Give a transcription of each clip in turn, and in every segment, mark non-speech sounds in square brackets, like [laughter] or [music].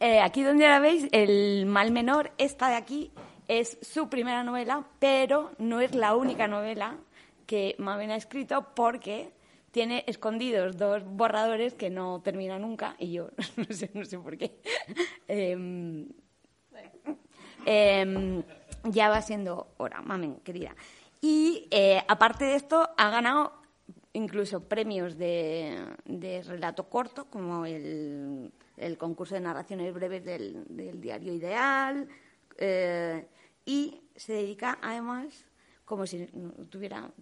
Eh, aquí donde la veis, el mal menor, esta de aquí, es su primera novela, pero no es la única novela que Mamen ha escrito porque tiene escondidos dos borradores que no termina nunca y yo [laughs] no sé, no sé por qué. Em, em, ya va siendo hora, Mamen, querida. Y eh, aparte de esto, ha ganado incluso premios de, de relato corto, como el el concurso de narraciones breves del, diario Ideal, eh, y se dedica además, como si tuviera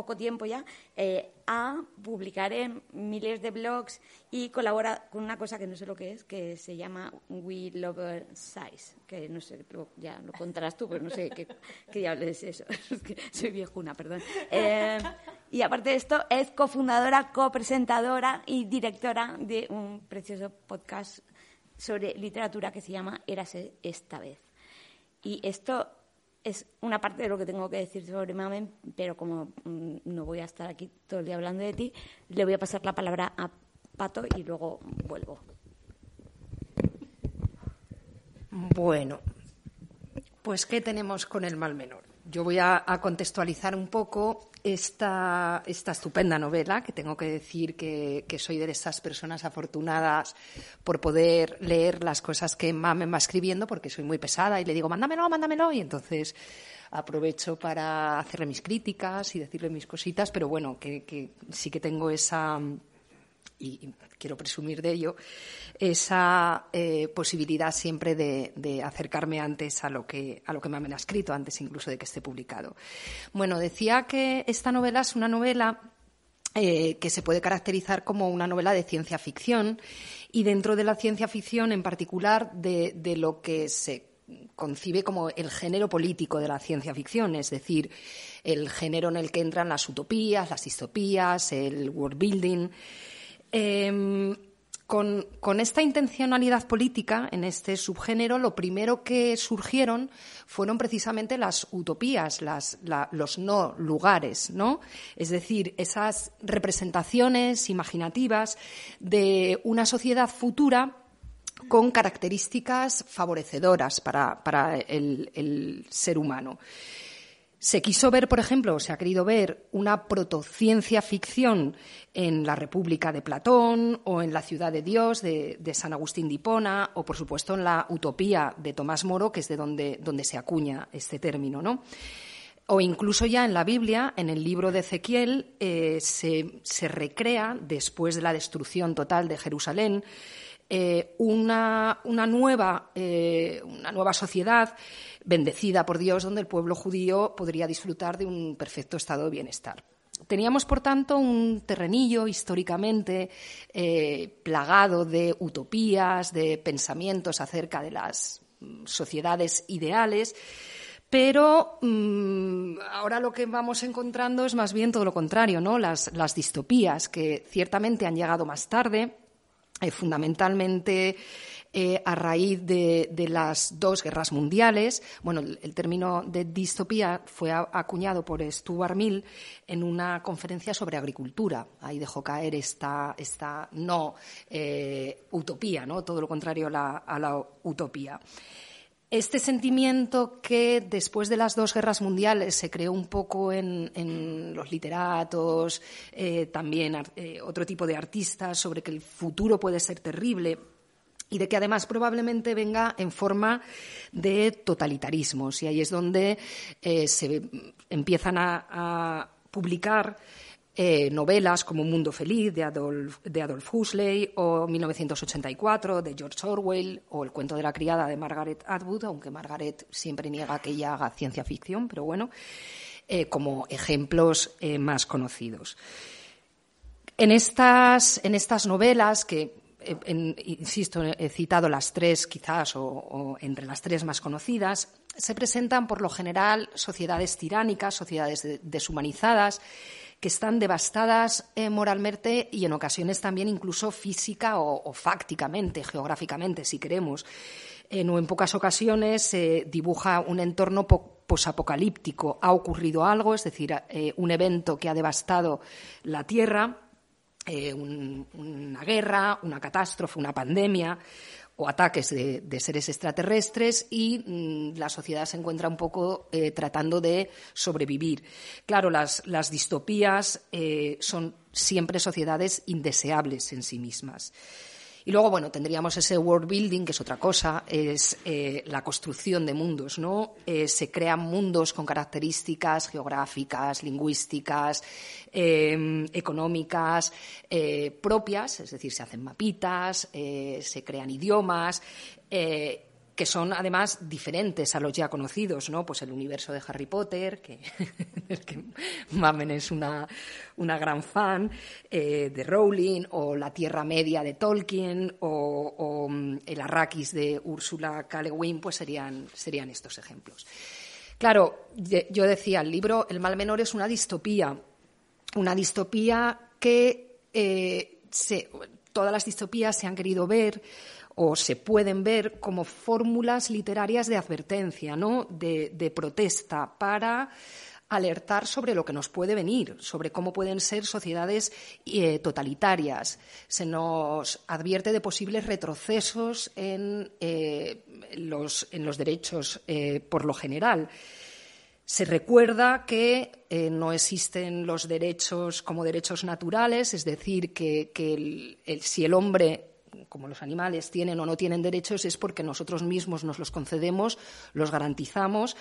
poco tiempo ya, eh, a publicar en miles de blogs y colabora con una cosa que no sé lo que es, que se llama We Lover Size, que no sé, ya lo contarás tú, pero no sé qué, qué diablos es eso, [laughs] soy viejuna, perdón. Eh, y aparte de esto, es cofundadora, copresentadora y directora de un precioso podcast sobre literatura que se llama Érase esta vez. Y esto es una parte de lo que tengo que decir sobre Mamen, pero como mm, no voy a estar aquí todo el día hablando de ti, le voy a pasar la palabra a Pato y luego vuelvo. Bueno, pues ¿qué tenemos con el mal menor? Yo voy a, contextualizar un poco esta, esta, estupenda novela, que tengo que decir que, soy de esas personas afortunadas por poder leer las cosas que Mame va escribiendo, porque soy muy pesada y le digo, mándamelo, mándamelo, y entonces aprovecho para hacerle mis críticas y decirle mis cositas, pero bueno, que sí que tengo esa y quiero presumir de ello, esa eh, posibilidad siempre de, acercarme antes a lo que a lo que me han escrito, antes incluso de que esté publicado. Bueno, decía que esta novela es una novela eh, que se puede caracterizar como una novela de ciencia ficción y dentro de la ciencia ficción en particular de, de lo que se concibe como el género político de la ciencia ficción, es decir, el género en el que entran las utopías, las distopías, el world building. Em, con, esta intencionalidad política en este subgénero, lo primero que surgieron fueron precisamente las utopías, los no lugares, ¿no? Es decir, esas representaciones imaginativas de una sociedad futura con características favorecedoras para, el ser humano. Se quiso ver, por ejemplo, se ha querido ver una protociencia ficción en la República de Platón o en la Ciudad de Dios de, San Agustín de Hipona o, por supuesto, en la Utopía de Tomás Moro, que es de donde, donde se acuña este término, ¿no? O incluso ya en la Biblia, en el libro de Ezequiel, eh, se, recrea, después de la destrucción total de Jerusalén, eh, una, nueva, eh, una nueva sociedad bendecida por Dios, donde el pueblo judío podría disfrutar de un perfecto estado de bienestar. Teníamos, por tanto, un terrenillo históricamente eh, plagado de utopías, de pensamientos acerca de las mm, sociedades ideales, pero mm, ahora lo que vamos encontrando es más bien todo lo contrario, ¿no? Las, distopías que ciertamente han llegado más tarde, eh, fundamentalmente eh, a raíz de, las dos guerras mundiales. Bueno, el, término de distopía fue acuñado por Stuart Mill en una conferencia sobre agricultura. Ahí dejó caer esta, esta no eh, utopía, ¿no? todo lo contrario a la, utopía. Este sentimiento que después de las dos guerras mundiales se creó un poco en, los literatos, eh, también otro tipo de artistas, sobre que el futuro puede ser terrible, y de que además probablemente venga en forma de totalitarismos. Y ahí es donde eh, se empiezan a, publicar eh, novelas como Un mundo feliz de Adolf, de Huxley o 1984 de George Orwell o El cuento de la criada de Margaret Atwood, aunque Margaret siempre niega que ella haga ciencia ficción, pero bueno, eh, como ejemplos más conocidos. En estas, en estas novelas que insisto, he citado las tres quizás o, entre las tres más conocidas, se presentan por lo general sociedades tiránicas, sociedades deshumanizadas, que están devastadas eh, moralmente y en ocasiones también incluso física o, fácticamente, geográficamente, si queremos. En, en pocas ocasiones se dibuja un entorno posapocalíptico. Ha ocurrido algo, es decir, eh, un evento que ha devastado la Tierra, eh, una guerra, una catástrofe, una pandemia o ataques de, seres extraterrestres y mm, la sociedad se encuentra un poco eh, tratando de sobrevivir. Claro, las, distopías eh, son siempre sociedades indeseables en sí mismas. Y luego, bueno, tendríamos ese world building, que es otra cosa, es eh, la construcción de mundos, ¿no? Eh, se crean mundos con características geográficas, lingüísticas, em, económicas eh, propias, es decir, se hacen mapitas, se crean idiomas que son además diferentes a los ya conocidos, ¿no? Pues el universo de Harry Potter, que, [laughs] Mamen es una, gran fan, eh, de Rowling, o la Tierra Media de Tolkien, o, mm, el Arrakis de Úrsula K. Le Guin, pues serían, serían estos ejemplos. Claro, yo decía, el libro El mal menor es una distopía, una distopía que eh, todas las distopías se han querido ver o se pueden ver como fórmulas literarias de advertencia, ¿no? de, protesta para alertar sobre lo que nos puede venir, sobre cómo pueden ser sociedades eh, totalitarias. Se nos advierte de posibles retrocesos en, eh, los, derechos eh, por lo general. Se recuerda que no existen los derechos como derechos naturales, es decir, que, si el hombre como los animales tienen o no tienen derechos, es porque nosotros mismos nos los concedemos, los garantizamos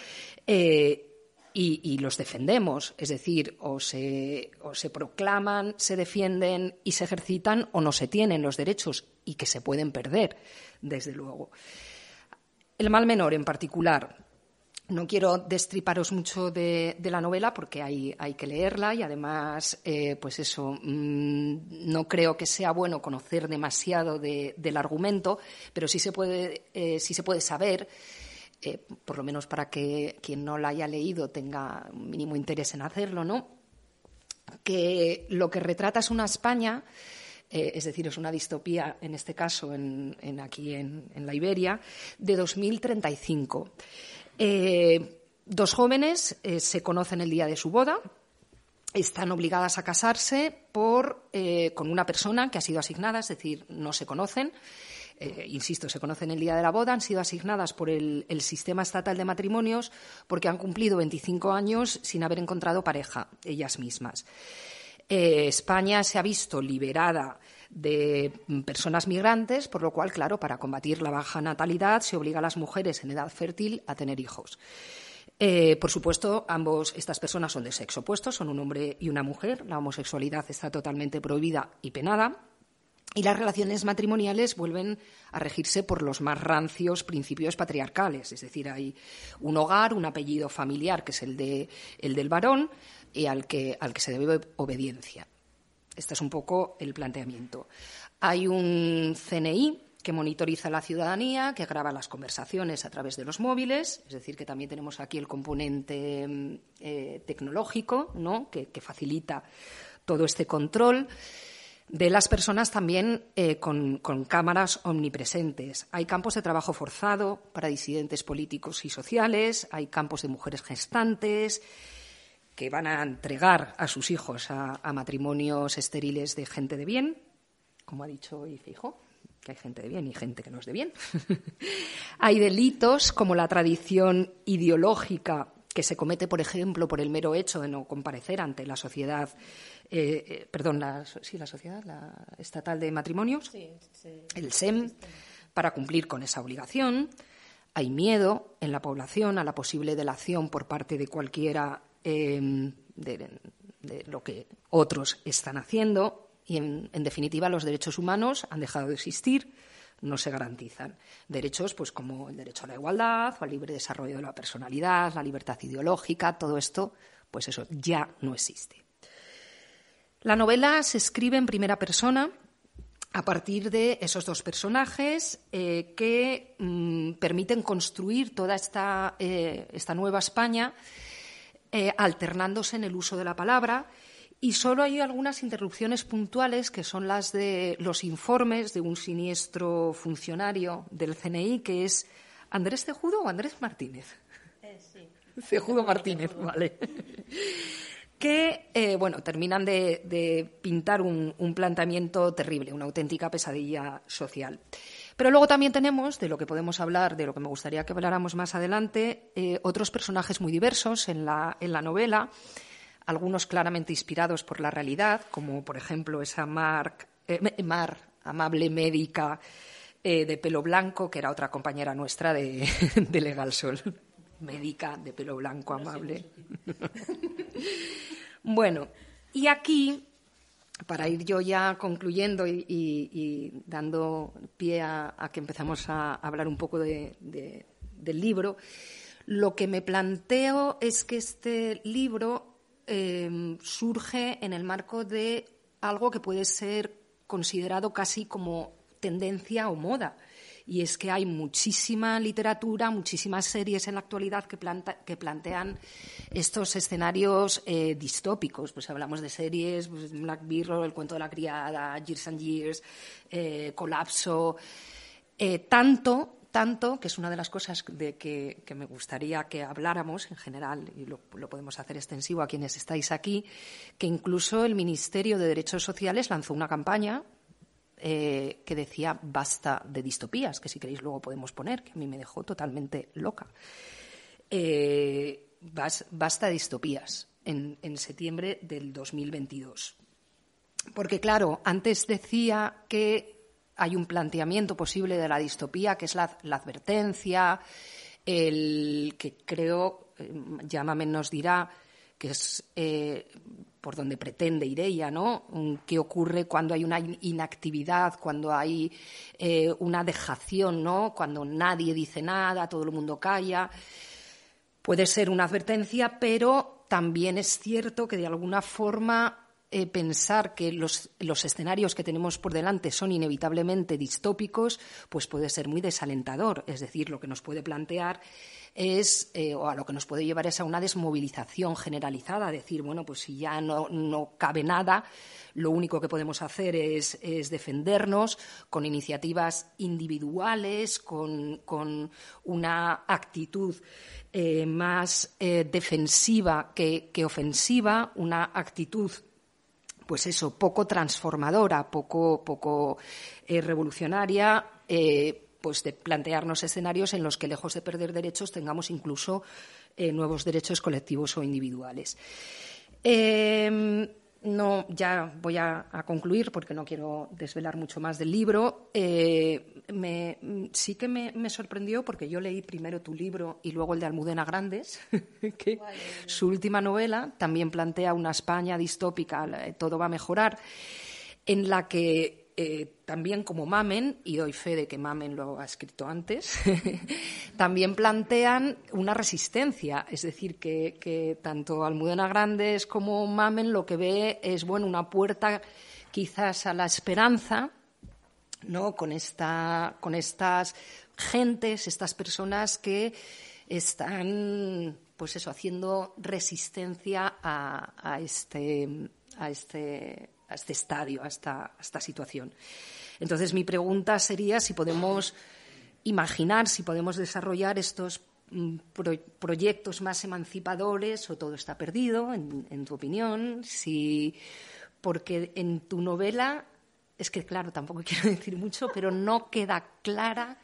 eh, y, los defendemos. Es decir, o se, o se proclaman, se defienden y se ejercitan, o no se tienen los derechos y que se pueden perder, desde luego. El mal menor, en particular, no quiero destriparos mucho de, la novela porque hay, que leerla y además, eh, pues eso, mm, no creo que sea bueno conocer demasiado del argumento, pero sí se puede, eh, sí se puede saber, eh, por lo menos para que quien no la haya leído tenga un mínimo interés en hacerlo, ¿no? Que lo que retrata es una España. es decir, es una distopía, en este caso, en, aquí en, la Iberia, de 2035. Eh, dos jóvenes eh, se conocen el día de su boda, están obligadas a casarse eh, con una persona que ha sido asignada, es decir, no se conocen. insisto, se conocen el día de la boda, han sido asignadas por el, sistema estatal de matrimonios porque han cumplido 25 años sin haber encontrado pareja, ellas mismas. España se ha visto liberada de personas migrantes, por lo cual, claro, para combatir la baja natalidad se obliga a las mujeres en edad fértil a tener hijos. Eh, por supuesto, ambos estas personas son de sexo opuesto, son un hombre y una mujer. La homosexualidad está totalmente prohibida y penada. Y las relaciones matrimoniales vuelven a regirse por los más rancios principios patriarcales, es decir, hay un hogar, un apellido familiar que es el, de, el del varón y al que, al que se debe obediencia. Este es un poco el planteamiento. Hay un CNI que monitoriza la ciudadanía, que graba las conversaciones a través de los móviles, es decir, que también tenemos aquí el componente mm, eh, tecnológico, ¿no? que, facilita todo este control de las personas también eh, con, con, cámaras omnipresentes. Hay campos de trabajo forzado para disidentes políticos y sociales, hay campos de mujeres gestantes, que van a entregar a sus hijos a, matrimonios estériles de gente de bien, como ha dicho hijo, que hay gente de bien y gente que no es de bien. [laughs] hay delitos como la tradición ideológica que se comete, por ejemplo, por el mero hecho de no comparecer ante la sociedad, eh, eh, perdón, la, sí, la sociedad la estatal de matrimonios, el SEM, para cumplir con esa obligación. Hay miedo en la población a la posible delación por parte de cualquiera Em, de, lo que otros están haciendo y, en, definitiva, los derechos humanos han dejado de existir, no se garantizan. Derechos pues, como el derecho a la igualdad o al libre desarrollo de la personalidad, la libertad ideológica, todo esto, pues eso ya no existe. La novela se escribe en primera persona a partir de esos dos personajes eh, que mm, permiten construir toda esta, eh, esta nueva España eh, alternándose en el uso de la palabra. Y solo hay algunas interrupciones puntuales que son las de los informes de un siniestro funcionario del CNI, que es Andrés Cejudo o Andrés Martínez. sí. Cejudo Martínez, vale que eh, bueno, terminan de, pintar un, planteamiento terrible, una auténtica pesadilla social. Pero luego también tenemos, de lo que podemos hablar, de lo que me gustaría que habláramos más adelante, eh, otros personajes muy diversos en la, en la novela, algunos claramente inspirados por la realidad, como por ejemplo esa eh, Mar, amable médica de pelo blanco, que era otra compañera nuestra de, [laughs] de Legal Sol médica de pelo blanco amable. [laughs] bueno, y aquí, para ir yo ya concluyendo y, dando pie a, que empezamos a hablar un poco del libro, lo que me planteo es que este libro eh, surge en el marco de algo que puede ser considerado casi como tendencia o moda y es que hay muchísima literatura, muchísimas series en la actualidad que, plantean estos escenarios eh, distópicos. Pues hablamos de series, pues, Black Mirror, El cuento de la criada, Years and Years, eh, Colapso. Eh, tanto tanto, que es una de las cosas de que, me gustaría que habláramos en general, y lo, podemos hacer extensivo a quienes estáis aquí, que incluso el Ministerio de Derechos Sociales lanzó una campaña eh, que decía basta de distopías, que si queréis luego podemos poner, que a mí me dejó totalmente loca. Eh, basta de distopías en, septiembre del 2022. Porque, claro, antes decía que hay un planteamiento posible de la distopía, que es la, advertencia, el que creo, eh, Llámame nos dirá, que es por donde pretende ir ella, ¿no? ¿Qué ocurre cuando hay una inactividad, cuando hay eh, una dejación, ¿no? Cuando nadie dice nada, todo el mundo calla. Puede ser una advertencia, pero también es cierto que de alguna forma eh, pensar que los, escenarios que tenemos por delante son inevitablemente distópicos, pues puede ser muy desalentador. Es decir, lo que nos puede plantear es, eh, o a lo que nos puede llevar es a una desmovilización generalizada, decir, bueno, pues si ya no, cabe nada, lo único que podemos hacer es, defendernos con iniciativas individuales, con, una actitud eh, más defensiva que, ofensiva, una actitud pues eso, poco transformadora, poco, poco revolucionaria, pues de plantearnos escenarios en los que, lejos de perder derechos, tengamos incluso eh, nuevos derechos colectivos o individuales. No, ya voy a, concluir porque no quiero desvelar mucho más del libro. Eh, sí que me, sorprendió porque yo leí primero tu libro y luego el de Almudena Grandes, [laughs] que su última novela también plantea una España distópica, todo va a mejorar, en la que eh, también como Mamen, y doy fe de que Mamen lo ha escrito antes, [laughs] también plantean una resistencia. Es decir, que, tanto Almudena Grandes como Mamen lo que ve es bueno una puerta quizás a la esperanza, ¿no? Con esta, con estas gentes, estas personas que están pues eso, haciendo resistencia a este, a este a este estadio, a esta, situación. Entonces, mi pregunta sería si podemos imaginar, si podemos desarrollar estos mm, proyectos más emancipadores o todo está perdido, en, tu opinión, si porque en tu novela es que claro, tampoco [laughs] quiero decir mucho, pero no queda clara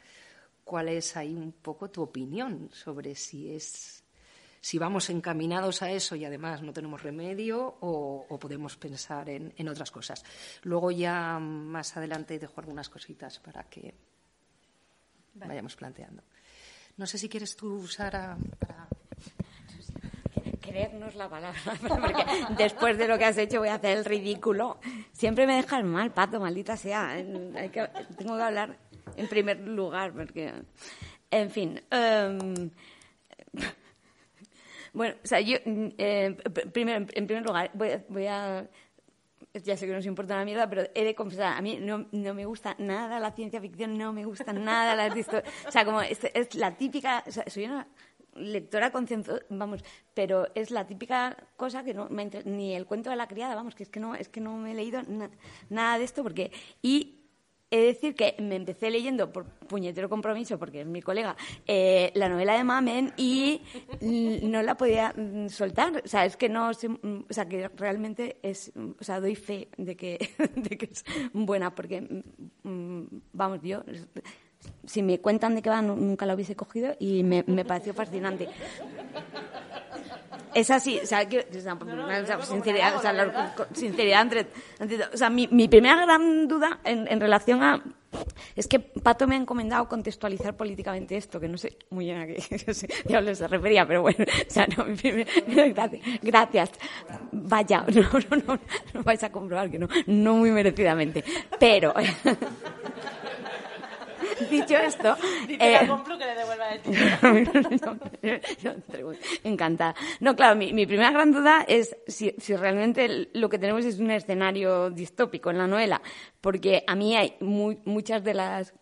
cuál es ahí un poco tu opinión sobre si es si vamos encaminados a eso y además no tenemos remedio o, podemos pensar en, otras cosas. Luego ya más adelante dejo algunas cositas para que vayamos planteando. No sé si quieres tú, Sara, para creernos la palabra, [laughs] porque después de lo que has hecho voy a hacer el ridículo. Siempre me dejas mal, Pato, maldita sea. tengo que hablar en primer lugar, porque, en fin. Em, bueno, o sea, yo, mm, eh, primero, en primer lugar, voy, a ya sé que no os importa una mierda, pero he de confesar, a mí no, no me gusta nada la ciencia ficción, no me gusta nada las O sea, como es, la típica... O sea, soy una lectora concienzuda, vamos, pero es la típica cosa que no me ni el cuento de la criada, vamos, que es que no, es que no me he leído nada de esto porque y He de decir que me empecé leyendo por puñetero compromiso, porque es mi colega, eh, la novela de Mamen y no la podía mm, soltar. O sea, es que no mm, o sea, que realmente es, o sea, doy fe de que, [laughs] de que es buena, porque, mm, vamos, yo, si me cuentan de qué va, nunca la hubiese cogido y me, me pareció fascinante es así, o sea, que, o sea, sinceridad, o sea, la, sinceridad entre, o sea, mi, mi, primera gran duda en, en, relación a es que Pato me ha encomendado contextualizar políticamente esto, que no sé muy bien a qué [laughs] diablo se refería, pero bueno, o sea, no, [laughs] gracias, gracias, vaya, [laughs] no, no, no, no vais a comprobar que no, no muy merecidamente, pero [laughs] Dicho esto... eh, que le devuelva el [laughs] Encantada. No, claro, mi, mi, primera gran duda es si, si realmente lo que tenemos es un escenario distópico en la novela, porque a mí hay muy, muchas de las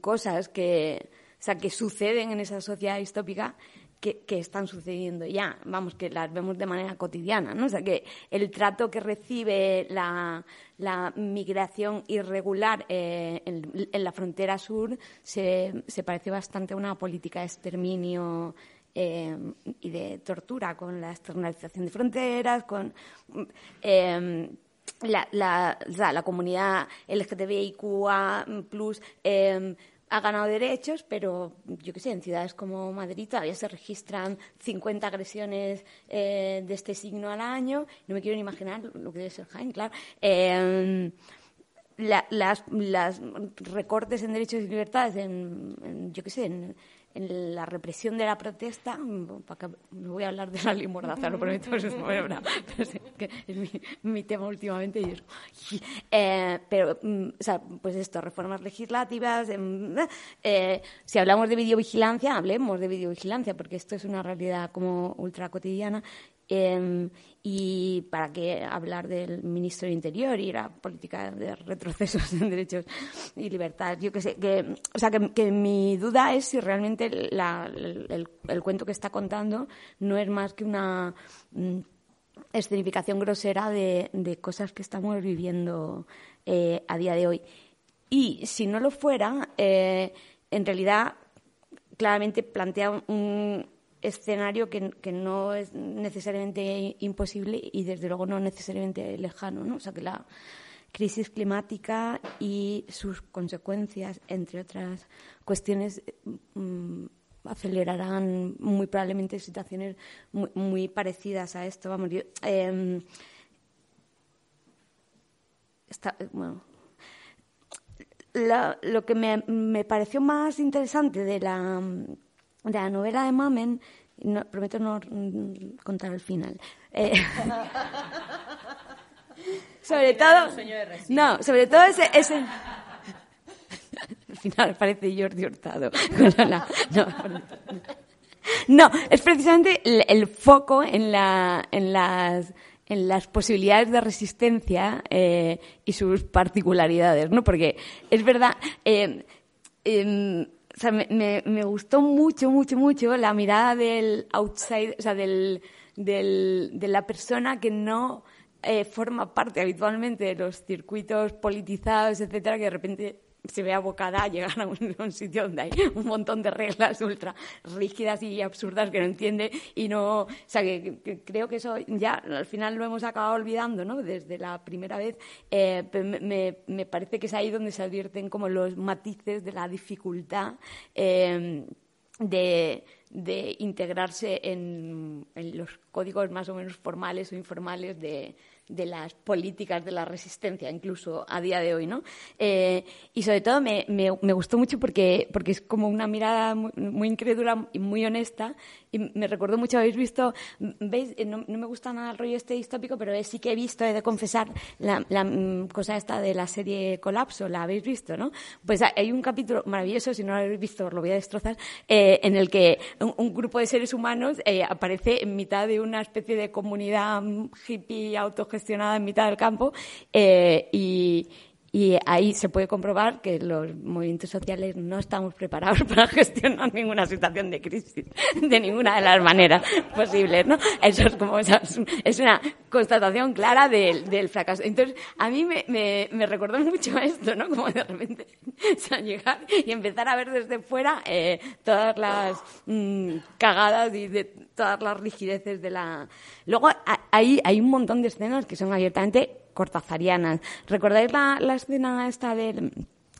cosas que, o sea, que suceden en esa sociedad distópica que, están sucediendo ya, vamos, que las vemos de manera cotidiana, ¿no? O sea, que el trato que recibe la, migración irregular eh, en, la frontera sur se, parece bastante a una política de exterminio eh, y de tortura, con la externalización de fronteras, con... Eh, la, la, la, comunidad LGTBIQA+, ha ganado derechos, pero yo qué sé, en ciudades como Madrid todavía se registran 50 agresiones eh, de este signo al año. No me quiero ni imaginar lo que debe ser Jaén, claro. Eh, las, recortes en derechos y libertades, en, yo qué sé, en, la represión de la protesta, no voy a hablar de la ley lo prometo, [laughs] es, [laughs] que es mi, mi, tema últimamente. Y eh, pero, mm, o sea, pues esto, reformas legislativas. Em, eh, si hablamos de videovigilancia, hablemos de videovigilancia, porque esto es una realidad como ultra cotidiana Em, y para qué hablar del ministro del Interior y la política de retrocesos en derechos y libertades. Yo que sé, que, o sea, que, mi duda es si realmente el, cuento que está contando no es más que una mm, escenificación grosera de, cosas que estamos viviendo eh, a día de hoy. Y si no lo fuera, eh, en realidad claramente plantea un, escenario que, que, no es necesariamente imposible y desde luego no necesariamente lejano, ¿no? O sea que la crisis climática y sus consecuencias, entre otras cuestiones, mm, acelerarán muy probablemente situaciones muy, parecidas a esto. Vamos, yo, em, lo que me, me pareció más interesante de la de la novela de Mamen, no, prometo no contar el final. Eh, [laughs] sobre todo, no, sobre todo ese, ese al [laughs] final parece Jordi Hurtado. [laughs] No, es precisamente el, foco en, la, en, las, en las posibilidades de resistencia eh, y sus particularidades, ¿no? Porque es verdad, eh, em, o sea, me, me, gustó mucho, mucho, mucho la mirada del outside, o sea, del, del, de la persona que no eh, forma parte habitualmente de los circuitos politizados, etcétera, que de repente se ve abocada a llegar a [laughs] un, sitio donde hay un montón de reglas ultra rígidas y absurdas que no entiende y no, o sea, que, creo que eso ya al final lo hemos acabado olvidando, ¿no? Desde la primera vez, eh, me, me, parece que es ahí donde se advierten como los matices de la dificultad eh, de, de integrarse en, en los códigos más o menos formales o informales de, de las políticas de la resistencia, incluso a día de hoy, ¿no? Eh, y sobre todo me, me, gustó mucho porque, porque es como una mirada muy, incrédula y muy honesta y me recordó mucho, habéis visto, veis, eh, no, me gusta nada el rollo este distópico, pero sí que he visto, he de confesar, la, mm, cosa esta de la serie Colapso, la habéis visto, ¿no? Pues hay un capítulo maravilloso, si no lo habéis visto os lo voy a destrozar, eh, en el que un, grupo de seres humanos aparece en mitad de una especie de comunidad mm, hippie autogestionada gestionada en mitad del campo eh, y, y ahí se puede comprobar que los movimientos sociales no estamos preparados [laughs] para gestionar ninguna situación de crisis de ninguna de las maneras posibles, ¿no? Eso es como, es una constatación clara del, fracaso. Entonces, a mí me, me, me, recordó mucho [laughs] esto, ¿no? Como de repente o sea, llegar y empezar a ver desde fuera eh, todas las mmm, cagadas y de todas las rigideces de la... Luego, hay, hay un montón de escenas que son abiertamente cortazarianas. ¿Recordáis la, escena esta de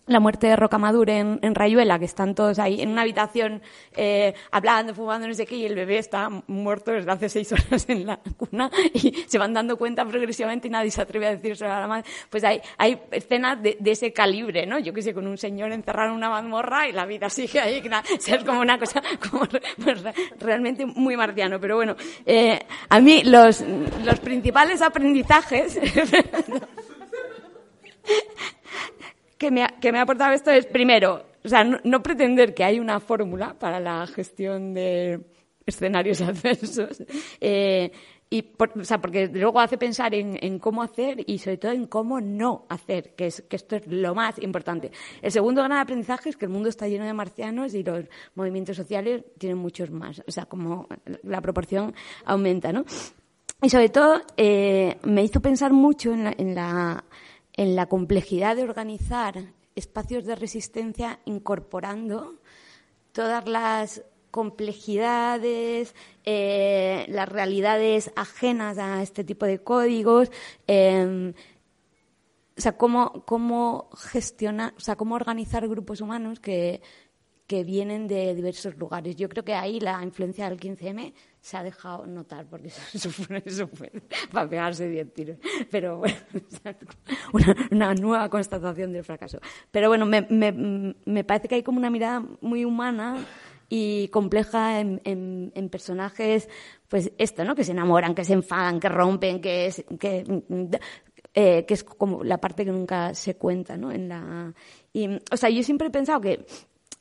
la muerte de Rocamadur en, en Rayuela, que están todos ahí en una habitación eh, hablando, fumando, no sé qué, y el bebé está muerto desde hace seis [laughs] horas en la cuna y se van dando cuenta progresivamente y nadie se atreve a decírselo a la madre. Pues hay, hay escenas de, de ese calibre, ¿no? Yo qué sé, con un señor encerrado en una mazmorra y la vida sigue ahí. [laughs] O sea, es como una cosa como, pues, realmente muy marciano. Pero bueno, eh, a mí los, los principales aprendizajes [laughs] que me, que me ha aportado esto es, primero, o sea, no, no pretender que hay una fórmula para la gestión de escenarios [laughs] adversos. Eh, y por, o sea, porque luego hace pensar en, en, cómo hacer y sobre todo en cómo no hacer, que, es, que esto es lo más importante. El segundo gran aprendizaje es que el mundo está lleno de marcianos y los movimientos sociales tienen muchos más. O sea, como la proporción aumenta, ¿no? Y sobre todo eh, me hizo pensar mucho en la, en la en la complejidad de organizar espacios de resistencia incorporando todas las complejidades, eh, las realidades ajenas a este tipo de códigos, eh, o sea, cómo, cómo gestionar, o sea, cómo organizar grupos humanos que, que vienen de diversos lugares. Yo creo que ahí la influencia del 15M se ha dejado notar, porque [laughs] eso fue para pegarse diez tiros. Pero bueno, [laughs] una, una, nueva constatación del fracaso. Pero bueno, me, me, me, parece que hay como una mirada muy humana y compleja en, en, en, personajes, pues esto, ¿no? Que se enamoran, que se enfadan, que rompen, que es, que, eh, que es como la parte que nunca se cuenta, ¿no? En la, y, o sea, yo siempre he pensado que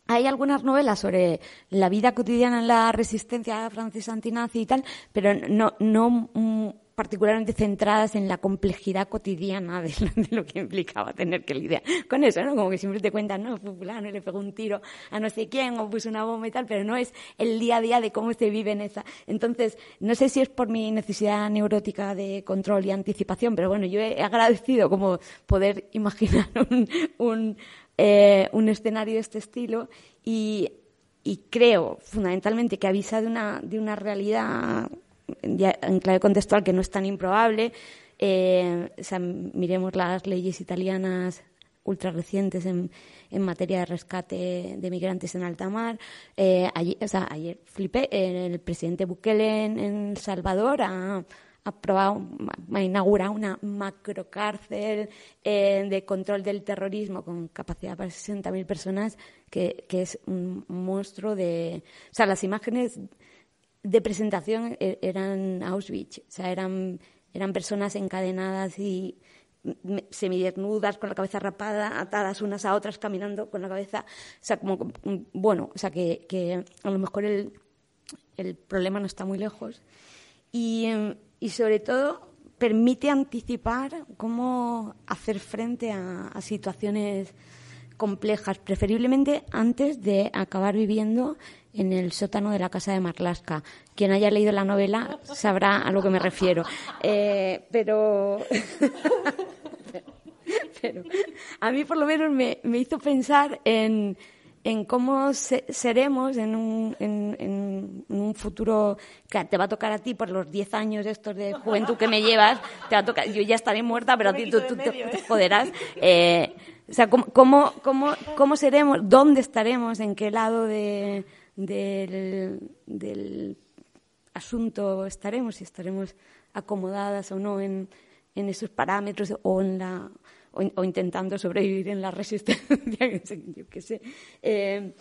hay algunas novelas sobre la vida cotidiana en la resistencia francesa antinazi y tal, pero no, no mm, particularmente centradas en la complejidad cotidiana de lo, de lo, que implicaba tener que lidiar con eso, ¿no? Como que siempre te cuentan, no, fulano le pegó un tiro a no sé quién o puso una bomba y tal, pero no es el día a día de cómo se vive en esa. Entonces, no sé si es por mi necesidad neurótica de control y anticipación, pero bueno, yo he agradecido como poder imaginar [laughs] un, un eh, un escenario de este estilo y, y, creo fundamentalmente que avisa de una, de una realidad en clave contextual que no es tan improbable. Eh, miremos las leyes italianas ultra recientes en, en, materia de rescate de migrantes en alta mar. Eh, ayer, flipé, el presidente Bukele en, El Salvador ha, ha aprobado, ha inaugurado una macrocárcel eh, de control del terrorismo con capacidad para 60.000 personas, que, que, es un monstruo de... O sea, las imágenes de presentación e, eran Auschwitz, o sea, eran, eran personas encadenadas y semidesnudas, con la cabeza rapada, atadas unas a otras, caminando con la cabeza, o sea, como, bueno, o sea, que, que a lo mejor el, el problema no está muy lejos. Y, y sobre todo permite anticipar cómo hacer frente a, situaciones complejas, preferiblemente antes de acabar viviendo en el sótano de la casa de Marlaska. Quien haya leído la novela sabrá a lo que me refiero. Eh, pero, [laughs] pero a mí por lo menos me, me hizo pensar en en cómo se, seremos en un, en, en un, futuro que te va a tocar a ti por los 10 años estos de juventud que me llevas, te va a tocar, yo ya estaré muerta, pero a ti tú, te joderás. Eh, o sea, ¿cómo, cómo, cómo, cómo seremos? ¿Dónde estaremos? ¿En qué lado de, del, del asunto estaremos? Si estaremos acomodadas o no en, en esos parámetros o en la o, intentando sobrevivir en la [laughs] resistencia, yo qué sé. Eh,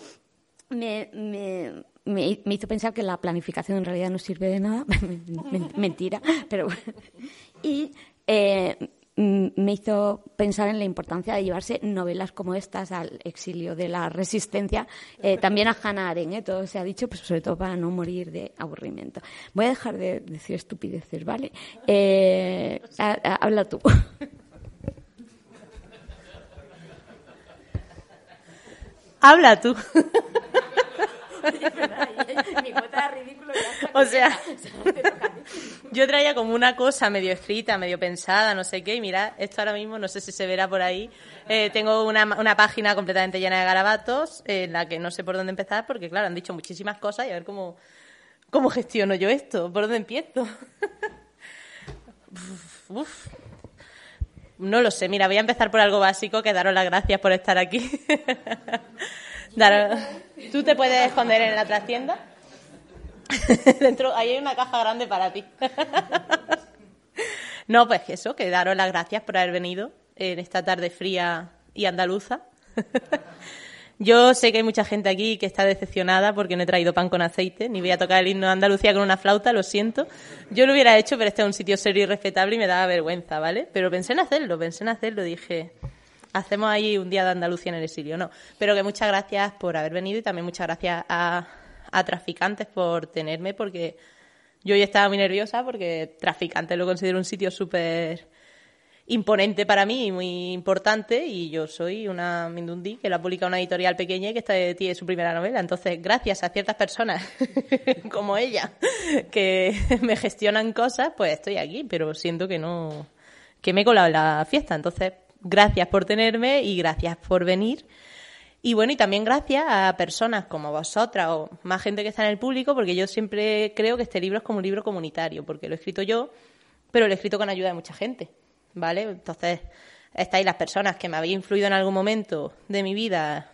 me, me, me, hizo pensar que la planificación en realidad no sirve de nada. [laughs] Mentira, pero Y eh, me hizo pensar en la importancia de llevarse novelas como estas al exilio de la resistencia, eh, también a Hannah Arendt, ¿eh? todo se ha dicho, pues sobre todo para no morir de aburrimiento. Voy a dejar de decir estupideces, ¿vale? Eh, habla tú. Habla tú. [laughs] o sea, [laughs] yo traía como una cosa medio escrita, medio pensada, no sé qué, y mira, esto ahora mismo no sé si se verá por ahí. Eh, tengo una, una, página completamente llena de garabatos en la que no sé por dónde empezar, porque claro, han dicho muchísimas cosas y a ver cómo, cómo gestiono yo esto, por dónde empiezo. [laughs] No lo sé, mira, voy a empezar por algo básico, que daros las gracias por estar aquí. ¿Tú te puedes esconder en la trastienda? [laughs] Dentro, ahí hay una caja grande para ti. [laughs] no, pues eso, que daros las gracias por haber venido en esta tarde fría y andaluza. [laughs] Yo sé que hay mucha gente aquí que está decepcionada porque no he traído pan con aceite, ni voy a tocar el himno de Andalucía con una flauta, lo siento. Yo lo hubiera hecho, pero este es un sitio serio y respetable y me daba vergüenza, ¿vale? Pero pensé en hacerlo, pensé en hacerlo, dije, hacemos ahí un día de Andalucía en el exilio, no. Pero que muchas gracias por haber venido y también muchas gracias a, Traficantes por tenerme, porque yo hoy estaba muy nerviosa porque Traficantes lo considero un sitio súper imponente para mí y muy importante y yo soy una Mindundi que la publica una editorial pequeña y que está, tiene su primera novela. Entonces, gracias a ciertas personas [laughs] como ella que me gestionan cosas, pues estoy aquí, pero siento que no, que me he colado en la fiesta. Entonces, gracias por tenerme y gracias por venir. Y bueno, y también gracias a personas como vosotras o más gente que está en el público, porque yo siempre creo que este libro es como un libro comunitario, porque lo he escrito yo, pero lo he escrito con ayuda de mucha gente, ¿vale? Entonces, estáis las personas que me habéis influido en algún momento de mi vida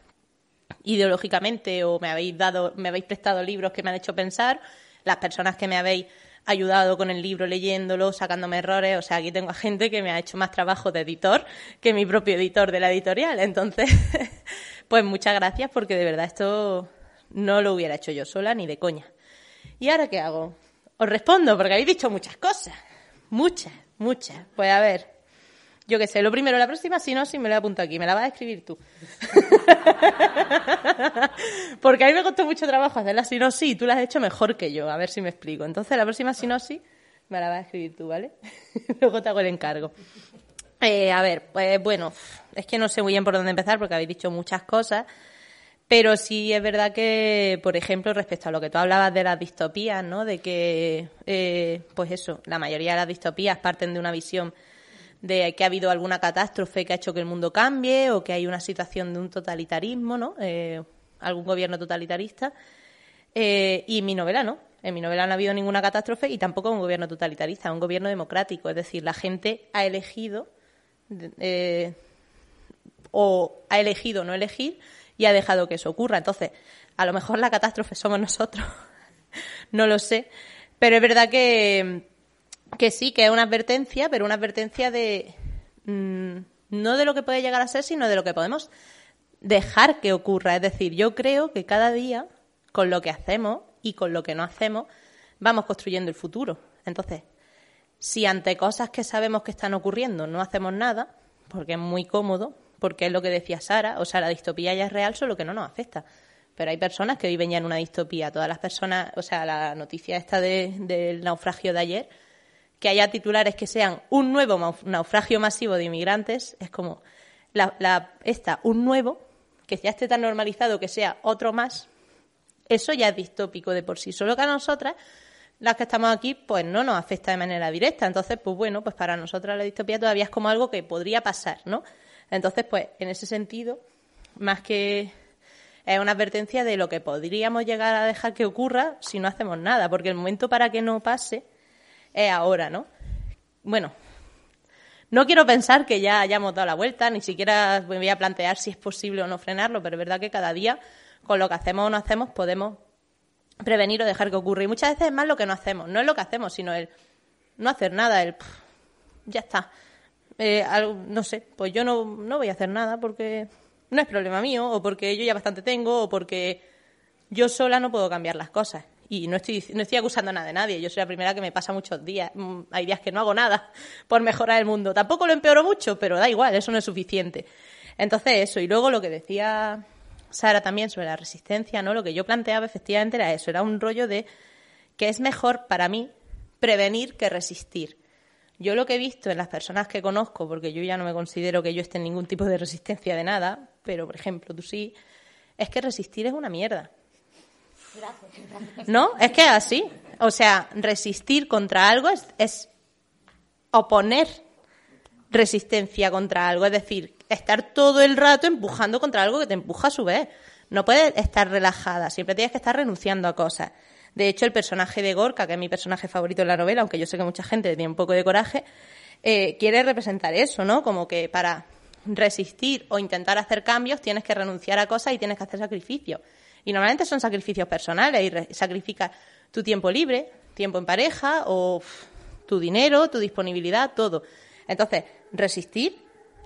ideológicamente o me habéis dado, me habéis prestado libros que me han hecho pensar, las personas que me habéis ayudado con el libro leyéndolo, sacándome errores. O sea, aquí tengo a gente que me ha hecho más trabajo de editor que mi propio editor de la editorial. Entonces, [laughs] pues muchas gracias porque de verdad esto no lo hubiera hecho yo sola ni de coña. ¿Y ahora qué hago? Os respondo porque habéis dicho muchas cosas. Muchas, muchas. Pues a ver, yo qué sé, lo primero, la próxima si no, si me lo apunto aquí, me la vas a escribir tú. [laughs] Porque a mí me costó mucho trabajo hacer la sinopsis y tú la has hecho mejor que yo, a ver si me explico. Entonces, la próxima sinopsis me la vas a escribir tú, ¿vale? [laughs] Luego te hago el encargo. Eh, a ver, pues bueno, es que no sé muy bien por dónde empezar porque habéis dicho muchas cosas, pero sí es verdad que, por ejemplo, respecto a lo que tú hablabas de las distopías, ¿no? De que, eh, pues eso, la mayoría de las distopías parten de una visión de que ha habido alguna catástrofe que ha hecho que el mundo cambie o que hay una situación de un totalitarismo, ¿no? Eh, algún gobierno totalitarista. Eh, y mi novela no. En mi novela no ha habido ninguna catástrofe y tampoco un gobierno totalitarista, un gobierno democrático. Es decir, la gente ha elegido eh, o ha elegido no elegir y ha dejado que eso ocurra. Entonces, a lo mejor la catástrofe somos [laughs] nosotros. no lo sé. Pero es verdad que que sí, que es una advertencia, pero una advertencia de mm, no de lo que puede llegar a ser, sino de lo que podemos dejar que ocurra. Es decir, yo creo que cada día, con lo que hacemos y con lo que no hacemos, vamos construyendo el futuro. Entonces, si ante cosas que sabemos que están ocurriendo no hacemos nada, porque es muy cómodo, porque es lo que decía Sara, o sea, la distopía ya es real, solo que no nos afecta. Pero hay personas que viven ya en una distopía. Todas las personas, o sea, la noticia esta del naufragio de ayer, que haya titulares que sean un nuevo naufragio masivo de inmigrantes, es como la, esta, un nuevo, que ya esté tan normalizado que sea otro más, eso ya es distópico de por sí. Solo que a nosotras, las que estamos aquí, pues no nos afecta de manera directa. Entonces, pues bueno, pues para nosotras la distopía todavía es como algo que podría pasar, ¿no? Entonces, pues en ese sentido, más que es una advertencia de lo que podríamos llegar a dejar que ocurra si no hacemos nada, porque el momento para que no pase es ahora, ¿no? Bueno, no quiero pensar que ya hayamos dado la vuelta, ni siquiera me voy a plantear si es posible o no frenarlo, pero es verdad que cada día, con lo que hacemos o no hacemos, podemos prevenir o dejar que ocurra. Y muchas veces es más lo que no hacemos, no es lo que hacemos, sino el no hacer nada, el ya está. Eh, no sé, pues yo no, no voy a hacer nada porque no es problema mío, o porque yo ya bastante tengo, o porque yo sola no puedo cambiar las cosas. Y no estoy, no estoy acusando a nada de nadie. Yo soy la primera que me pasa muchos días. Mm, Hay días que no hago nada [laughs] por mejorar el mundo. Tampoco lo empeoro mucho, pero da igual, eso no es suficiente. Entonces, eso. Y luego lo que decía Sara también sobre la resistencia, ¿no? Lo que yo planteaba efectivamente era eso. Era un rollo de que es mejor para mí prevenir que resistir. Yo lo que he visto en las personas que conozco, porque yo ya no me considero que yo esté en ningún tipo de resistencia de nada, pero por ejemplo tú sí, es que resistir es una mierda. ¿No? Es que es así. O sea, resistir contra algo es, es oponer resistencia contra algo. Es decir, estar todo el rato empujando contra algo que te empuja a su vez. No puedes estar relajada, siempre tienes que estar renunciando a cosas. De hecho, el personaje de Gorka, que es mi personaje favorito en la novela, aunque yo sé que mucha gente tiene un poco de coraje, eh, quiere representar eso, ¿no? Como que para resistir o intentar hacer cambios tienes que renunciar a cosas y tienes que hacer sacrificios. Y normalmente son sacrificios personales y sacrificas tu tiempo libre, tiempo en pareja o tu dinero, tu disponibilidad, todo. Entonces, resistir,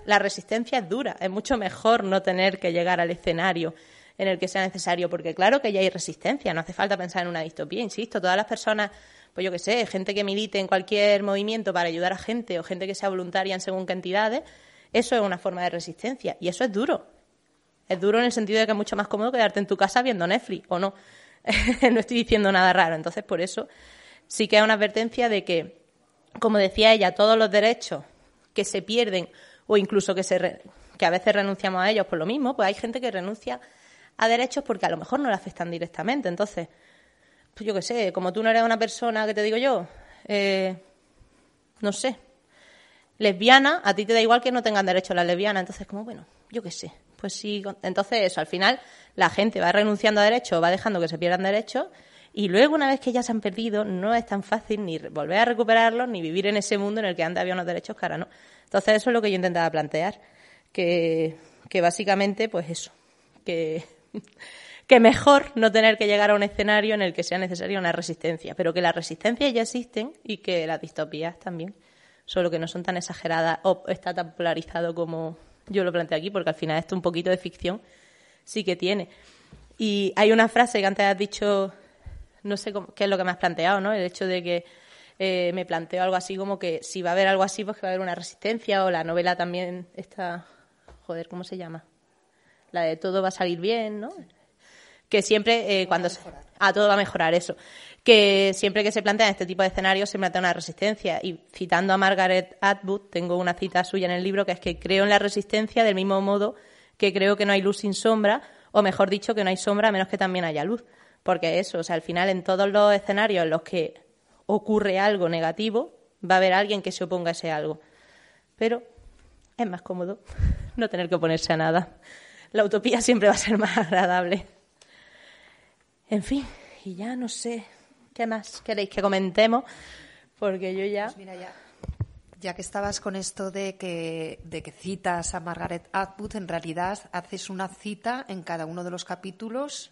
la resistencia es dura. Es mucho mejor no tener que llegar al escenario en el que sea necesario, porque claro que ya hay resistencia, no hace falta pensar en una distopía, insisto, todas las personas, pues yo que sé, gente que milite en cualquier movimiento para ayudar a gente o gente que sea voluntaria en según qué entidades, eso es una forma de resistencia y eso es duro. Es duro en el sentido de que es mucho más cómodo quedarte en tu casa viendo Netflix, o no. [laughs] no estoy diciendo nada raro. Entonces, por eso sí que hay una advertencia de que, como decía ella, todos los derechos que se pierden o incluso que, se re- que a veces renunciamos a ellos por lo mismo, pues hay gente que renuncia a derechos porque a lo mejor no le afectan directamente. Entonces, pues yo qué sé, como tú no eres una persona, que te digo yo? Eh, no sé, lesbiana, a ti te da igual que no tengan derecho las lesbianas. Entonces, como, bueno, yo qué sé. Pues sí, entonces eso, al final la gente va renunciando a derechos, va dejando que se pierdan derechos y luego una vez que ya se han perdido no es tan fácil ni volver a recuperarlos ni vivir en ese mundo en el que antes había unos derechos que no. Entonces eso es lo que yo intentaba plantear, que, que básicamente pues eso, que, [laughs] que mejor no tener que llegar a un escenario en el que sea necesaria una resistencia, pero que las resistencias ya existen y que las distopías también, solo que no son tan exageradas o está tan polarizado como yo lo planteo aquí, porque al final esto un poquito de ficción sí que tiene. Y hay una frase que antes has dicho, no sé cómo- qué es lo que me has planteado, ¿no? El hecho de que eh, me planteo algo así como que si va a haber algo así, pues que va a haber una resistencia o la novela también está, joder, ¿cómo se llama? La de todo va a salir bien, ¿no? que siempre eh, cuando se, a todo va a mejorar eso que siempre que se plantean este tipo de escenarios se plantea una resistencia. Y citando a Margaret Atwood tengo una cita suya en el libro que es que creo en la resistencia del mismo modo que creo que no hay luz sin sombra o mejor dicho que no hay sombra a menos que también haya luz. Porque eso o sea al final en todos los escenarios en los que ocurre algo negativo va a haber alguien que se oponga a ese algo. Pero es más cómodo [laughs] no tener que oponerse a nada. La utopía siempre va a ser más [laughs] agradable. En fin, y ya no sé qué más queréis que comentemos, porque yo ya... Pues mira, ya, ya que estabas con esto de que, de que citas a Margaret Atwood, en realidad haces una cita en cada uno de los capítulos.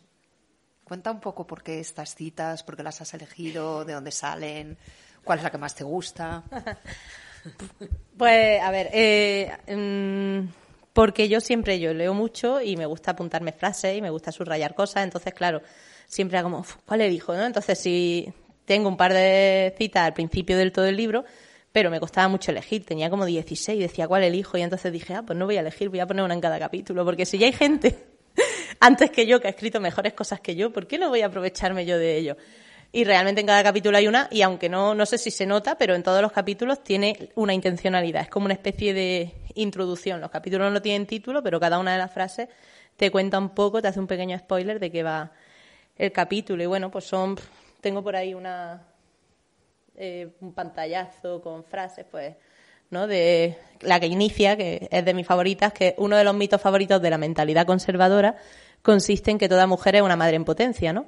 Cuenta un poco por qué estas citas, por qué las has elegido, de dónde salen, cuál es la que más te gusta. [laughs] Pues, a ver, eh, mm, porque yo siempre yo leo mucho y me gusta apuntarme frases y me gusta subrayar cosas, entonces, claro, siempre era como, "Uf, ¿cuál elijo? ¿no? Entonces, si tengo un par de citas al principio del todo el libro, pero me costaba mucho elegir, tenía como 16, decía, ¿cuál elijo? Y entonces dije, ah, pues no voy a elegir, voy a poner una en cada capítulo, porque si ya hay gente [laughs] antes que yo que ha escrito mejores cosas que yo, ¿por qué no voy a aprovecharme yo de ello? Y realmente en cada capítulo hay una, y aunque no, no sé si se nota, pero en todos los capítulos tiene una intencionalidad. Es como una especie de introducción. Los capítulos no tienen título, pero cada una de las frases te cuenta un poco, te hace un pequeño spoiler de qué va el capítulo. Y bueno, pues son. Tengo por ahí una. eh, un pantallazo con frases, pues. ¿no? De la que inicia, que es de mis favoritas, que uno de los mitos favoritos de la mentalidad conservadora consiste en que toda mujer es una madre en potencia, ¿no?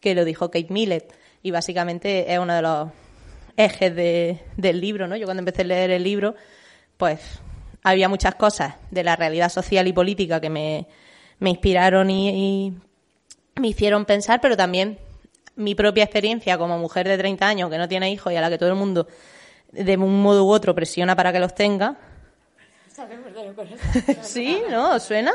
Que lo dijo Kate Millett. Y básicamente es uno de los ejes de- del libro, ¿no? Yo cuando empecé a leer el libro, pues había muchas cosas de la realidad social y política que me, me inspiraron y, y me hicieron pensar, pero también mi propia experiencia como mujer de 30 años que no tiene hijos y a la que todo el mundo de un modo u otro presiona para que los tenga. [laughs] ¿Sí? ¿No? ¿Os suena?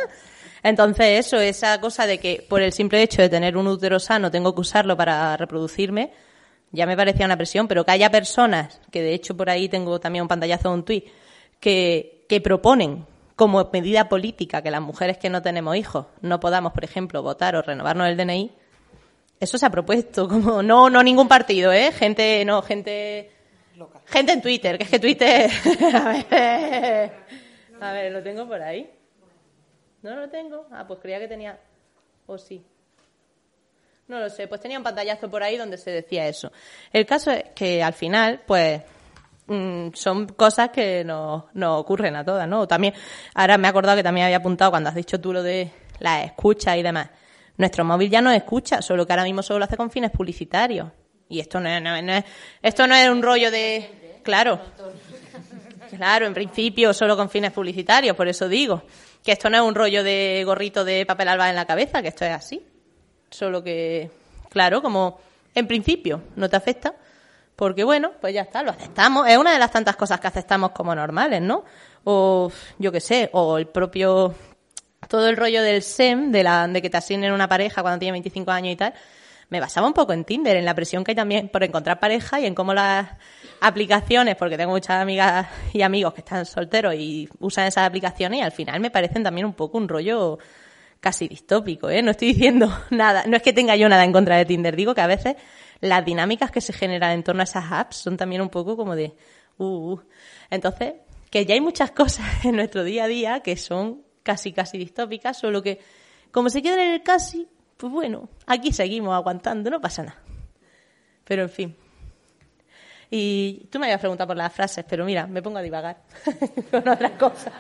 Entonces, eso, esa cosa de que por el simple hecho de tener un útero sano tengo que usarlo para reproducirme, ya me parecía una presión, pero que haya personas, que de hecho por ahí tengo también un pantallazo de un tuit, que, que proponen como medida política que las mujeres que no tenemos hijos no podamos, por ejemplo, votar o renovarnos el DNI, eso se ha propuesto, como no, no ningún partido, ¿eh? Gente, no, gente, gente en Twitter, que es que Twitter, [laughs] a ver, a ver, lo tengo por ahí. ¿No lo tengo? Ah, pues creía que tenía, o sí. No lo sé, pues tenía un pantallazo por ahí donde se decía eso. El caso es que al final, pues, mm, son cosas que nos, nos ocurren a todas, ¿no? También, ahora me he acordado que también había apuntado cuando has dicho tú lo de la escucha y demás. Nuestro móvil ya no escucha, solo que ahora mismo solo lo hace con fines publicitarios. Y esto no es, no es- no es- esto no es un rollo de, claro, claro, en principio solo con fines publicitarios, por eso digo que esto no es un rollo de gorrito de papel alba en la cabeza, que esto es así. Solo que, claro, como en principio no te afecta, porque bueno, pues ya está, lo aceptamos. Es una de las tantas cosas que aceptamos como normales, ¿no? O yo qué sé, o el propio todo el rollo del SEM, de, la, de que te asignen una pareja cuando tienes 25 años y tal, me basaba un poco en Tinder, en la presión que hay también por encontrar pareja y en cómo las aplicaciones, porque tengo muchas amigas y amigos que están solteros y usan esas aplicaciones y al final me parecen también un poco un rollo casi distópico, ¿eh? No estoy diciendo [laughs] nada, no es que tenga yo nada en contra de Tinder, digo que a veces las dinámicas que se generan en torno a esas apps son también un poco como de, uh, uh. entonces, que ya hay muchas [laughs] cosas en nuestro día a día que son casi, casi distópicas, solo que como se quedan en el casi, pues bueno, aquí seguimos aguantando, no pasa nada. Pero en fin. Y tú me habías preguntado por las frases, pero mira, me pongo a divagar [laughs] con otras cosas.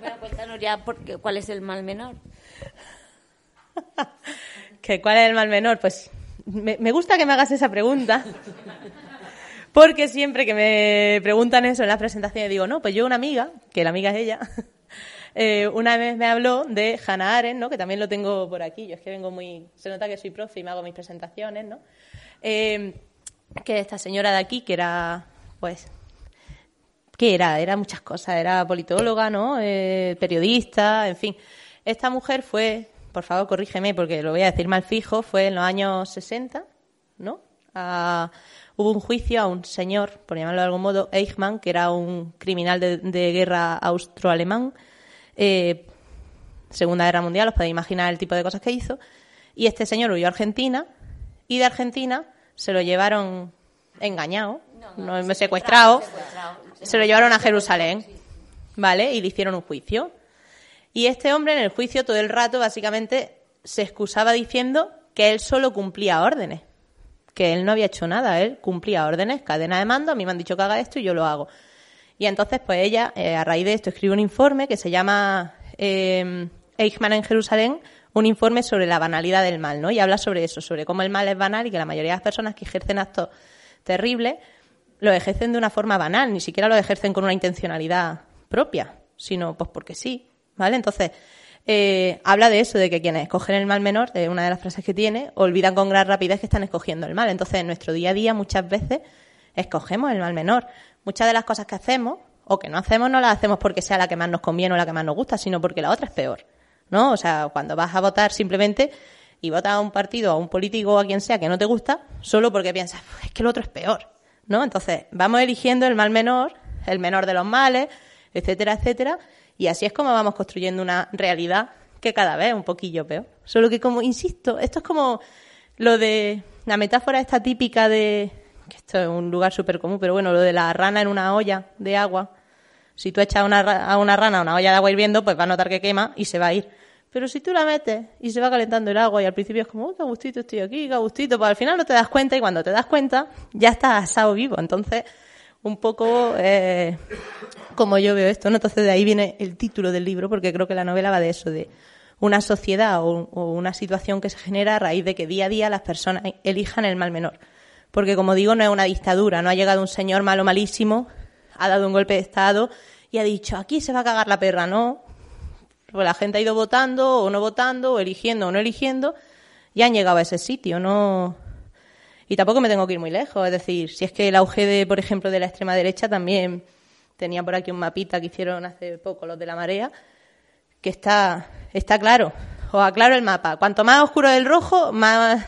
Bueno, cuéntanos ya cuál es el mal menor. [laughs] ¿Que ¿Cuál es el mal menor? Pues me, gusta que me hagas esa pregunta. Porque siempre que me preguntan eso en las presentaciones digo, no, pues yo una amiga, que la amiga es ella, [laughs] eh, una vez me habló de Hannah Arendt, ¿no? que también lo tengo por aquí, yo es que vengo muy... Se nota que soy profe y me hago mis presentaciones, ¿no? Eh, que esta señora de aquí, que era, pues, ¿qué era? Era muchas cosas, era politóloga, ¿no? Eh, periodista, en fin. Esta mujer fue, por favor, corrígeme porque lo voy a decir mal fijo, fue en los años 60, ¿no? A- hubo un juicio a un señor, por llamarlo de algún modo, Eichmann, que era un criminal de, de guerra austro-alemán, eh, Segunda Guerra Mundial, os podéis imaginar el tipo de cosas que hizo, y este señor huyó a Argentina, y de Argentina se lo llevaron engañado, no, secuestrado, se lo llevaron a Jerusalén, ¿vale? Y le hicieron un juicio. Y este hombre en el juicio todo el rato básicamente se excusaba diciendo que él solo cumplía órdenes, que él no había hecho nada, él cumplía órdenes, cadena de mando, a mí me han dicho que haga esto y yo lo hago. Y entonces pues ella, eh, a raíz de esto, escribe un informe que se llama eh, Eichmann en Jerusalén, un informe sobre la banalidad del mal, ¿no? Y habla sobre eso, sobre cómo el mal es banal y que la mayoría de las personas que ejercen actos terribles lo ejercen de una forma banal, ni siquiera lo ejercen con una intencionalidad propia, sino pues porque sí, ¿vale? Entonces, eh, habla de eso, de que quienes escogen el mal menor, de una de las frases que tiene, olvidan con gran rapidez que están escogiendo el mal. Entonces, en nuestro día a día muchas veces escogemos el mal menor. Muchas de las cosas que hacemos o que no hacemos no las hacemos porque sea la que más nos conviene o la que más nos gusta, sino porque la otra es peor, ¿no? O sea, cuando vas a votar simplemente y votas a un partido, a un político o a quien sea que no te gusta, solo porque piensas, "Uf, es que el otro es peor, ¿no? Entonces, vamos eligiendo el mal menor, el menor de los males, etcétera, etcétera, y así es como vamos construyendo una realidad que cada vez es un poquillo peor. Solo que como, insisto, esto es como lo de la metáfora esta típica de, que esto es un lugar súper común, pero bueno, lo de la rana en una olla de agua. Si tú echas una ra- a una rana a una olla de agua hirviendo, pues va a notar que quema y se va a ir. Pero si tú la metes y se va calentando el agua y al principio es como, oh, qué gustito estoy aquí, qué gustito, pues al final no te das cuenta y cuando te das cuenta ya estás asado vivo. Entonces, un poco eh, como yo veo esto, ¿no? Entonces de ahí viene el título del libro, porque creo que la novela va de eso, de una sociedad o, una situación que se genera a raíz de que día a día las personas elijan el mal menor. Porque como digo, no es una dictadura, no ha llegado un señor malo malísimo, ha dado un golpe de Estado y ha dicho, aquí se va a cagar la perra, no. Pues la gente ha ido votando o no votando, o eligiendo o no eligiendo, y han llegado a ese sitio, no. Y tampoco me tengo que ir muy lejos, es decir, si es que el auge de, por ejemplo, de la extrema derecha también tenía por aquí un mapita que hicieron hace poco los de la marea, que está está claro. Os aclaro el mapa. Cuanto más oscuro el rojo, más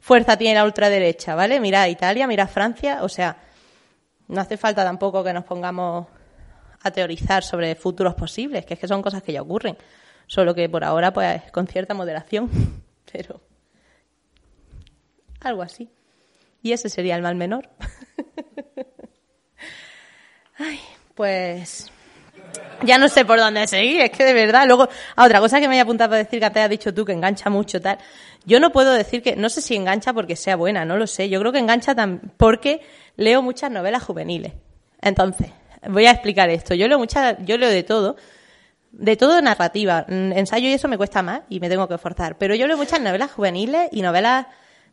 fuerza tiene la ultraderecha, ¿vale? Mira Italia, mira Francia, o sea, no hace falta tampoco que nos pongamos a teorizar sobre futuros posibles, que es que son cosas que ya ocurren. Solo que por ahora, pues, con cierta moderación, [laughs] pero algo así. Y ese sería el mal menor. [laughs] Ay, pues ya no sé por dónde seguir, es que de verdad. Luego, ah, otra cosa que me haya apuntado para decir que te has dicho tú, que engancha mucho, tal. Yo no puedo decir que, no sé si engancha porque sea buena, no lo sé. Yo creo que engancha porque leo muchas novelas juveniles. Entonces, voy a explicar esto. Yo leo muchas, yo leo de todo. De todo narrativa. Mm, ensayo y eso me cuesta más y me tengo que esforzar. Pero yo leo muchas novelas juveniles y novelas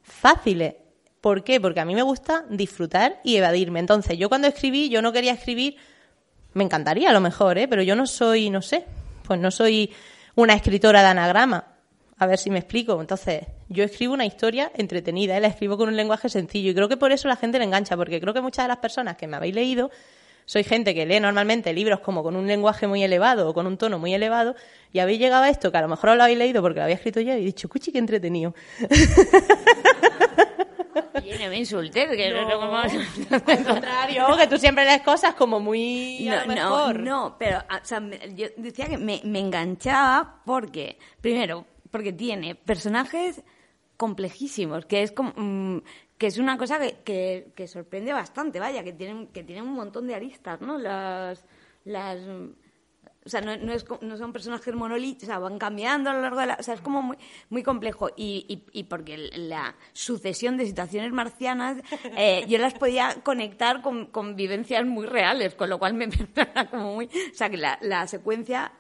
fáciles. ¿Por qué? Porque a mí me gusta disfrutar y evadirme. Entonces, yo cuando escribí, yo no quería escribir me encantaría a lo mejor, ¿eh? pero yo no soy, no sé, pues no soy una escritora de anagrama. A ver si me explico. Entonces, yo escribo una historia entretenida, ¿eh? la escribo con un lenguaje sencillo y creo que por eso la gente le engancha, porque creo que muchas de las personas que me habéis leído soy gente que lee normalmente libros como con un lenguaje muy elevado o con un tono muy elevado y habéis llegado a esto que a lo mejor lo habéis leído porque lo había escrito yo y he dicho, cuchi, qué entretenido. [laughs] no me insultes, que no, no, como... [laughs] Al contrario, que tú siempre lees cosas como muy... No, no, no, pero o sea, yo decía que me, me enganchaba porque, primero, porque tiene personajes complejísimos, que es como, mm, que es una cosa que, que, que, sorprende bastante, vaya, que tienen, que tienen un montón de aristas, ¿no? Las, las o sea, no, no, es, no son personajes monolíticos, o sea, van cambiando a lo largo de la... O sea, es como muy, muy complejo. Y, y, porque la sucesión de situaciones marcianas, eh, yo las podía conectar con, con, vivencias muy reales, con lo cual me [laughs] como muy... O sea, que la, la secuencia...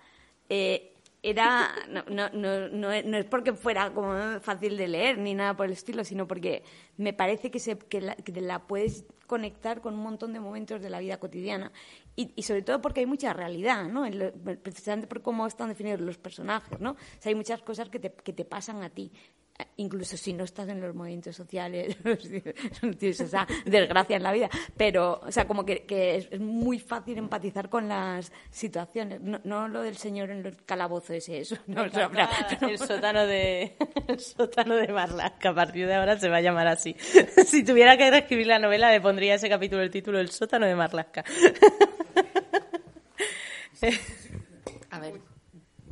Eh, era no, no, no, no, es porque fuera como fácil de leer ni nada por el estilo, sino porque me parece que, se, la, que la puedes conectar con un montón de momentos de la vida cotidiana y, sobre todo porque hay mucha realidad, ¿no? precisamente por cómo están definidos los personajes, ¿no? O hay muchas cosas que te, que te pasan a ti incluso si no estás en los movimientos sociales, [laughs] no tienes esa desgracia en la vida, pero, o sea, como que, es, muy fácil empatizar con las situaciones. No, lo del señor en el calabozo ese, eso. [laughs] No, el, sótano de, [laughs] el sótano de Marlaska, a partir de ahora se va a llamar así. si tuviera que reescribir la novela, le pondría ese capítulo el título El sótano de Marlaska. a ver,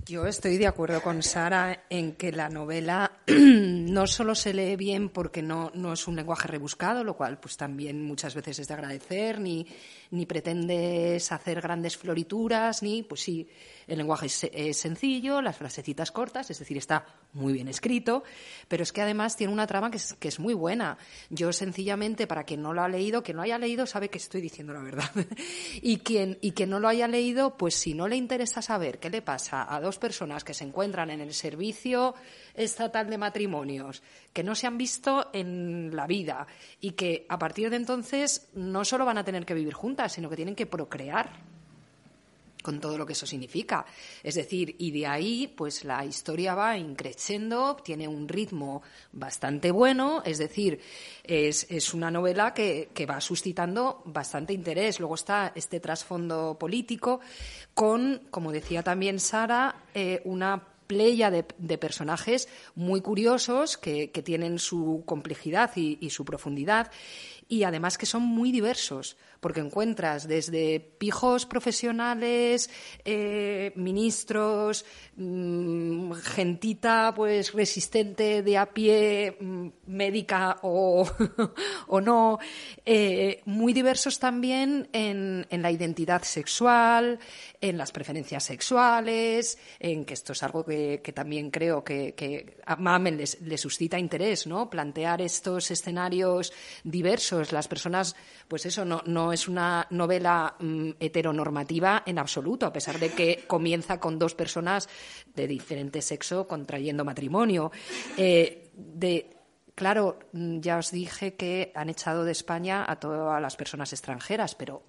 yo estoy de acuerdo con Sara en que la novela [clears throat] no solo se lee bien porque no, no, es un lenguaje rebuscado, lo cual pues también muchas veces es de agradecer, ni, ni pretendes hacer grandes florituras, ni pues sí, el lenguaje es, sencillo, las frasecitas cortas, es decir, está muy bien escrito, pero es que además tiene una trama que es, que es muy buena. Yo sencillamente, para quien no lo ha leído, quien no haya leído sabe que estoy diciendo la verdad. [laughs] y, quien, y quien no lo haya leído, pues si no le interesa saber qué le pasa a dos personas que se encuentran en el servicio estatal de matrimonios, que no se han visto en la vida y que a partir de entonces no solo van a tener que vivir juntas, sino que tienen que procrear con todo lo que eso significa. Es decir, y de ahí, pues la historia va increciendo, tiene un ritmo bastante bueno, es decir, es, es una novela que, que, va suscitando bastante interés. Luego está este trasfondo político con, como decía también Sara, eh, una playa de, de, personajes muy curiosos que, que tienen su complejidad y, y su profundidad y además que son muy diversos porque encuentras desde pijos profesionales, eh, ministros, mm, gentita pues resistente de a pie, mm, médica o, [laughs] o no, eh, muy diversos también en, en, la identidad sexual, en las preferencias sexuales, en que esto es algo que, que también creo que, que a Mamen les suscita interés, ¿no? Plantear estos escenarios diversos. Las personas, pues eso, no, no es una novela mm, heteronormativa en absoluto, a pesar de que comienza con dos personas de diferente sexo contrayendo matrimonio. Eh, de, claro, mm, ya os dije que han echado de España a todas las personas extranjeras, pero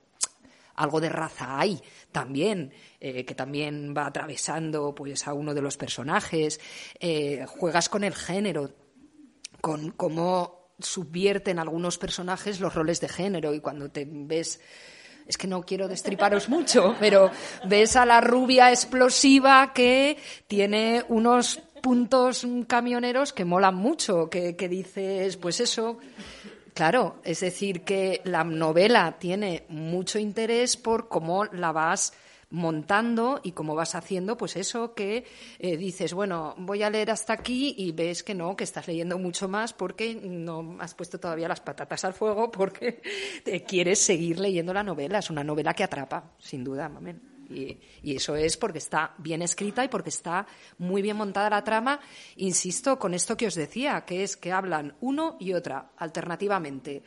algo de raza hay también, eh, que también va atravesando pues a uno de los personajes. Eh, juegas con el género, con cómo subvierten algunos personajes los roles de género y cuando te ves es que no quiero destriparos mucho, pero ves a la rubia explosiva que tiene unos puntos camioneros que molan mucho, que, que dices, pues eso, Claro, es decir, que la novela tiene mucho interés por cómo la vas montando y cómo vas haciendo, pues eso que eh, dices, bueno, voy a leer hasta aquí y ves que no, que estás leyendo mucho más porque no has puesto todavía las patatas al fuego porque te quieres seguir leyendo la novela. Es una novela que atrapa, sin duda. Y, y, eso es porque está bien escrita y porque está muy bien montada la trama. Insisto con esto que os decía, que es que hablan uno y otra alternativamente.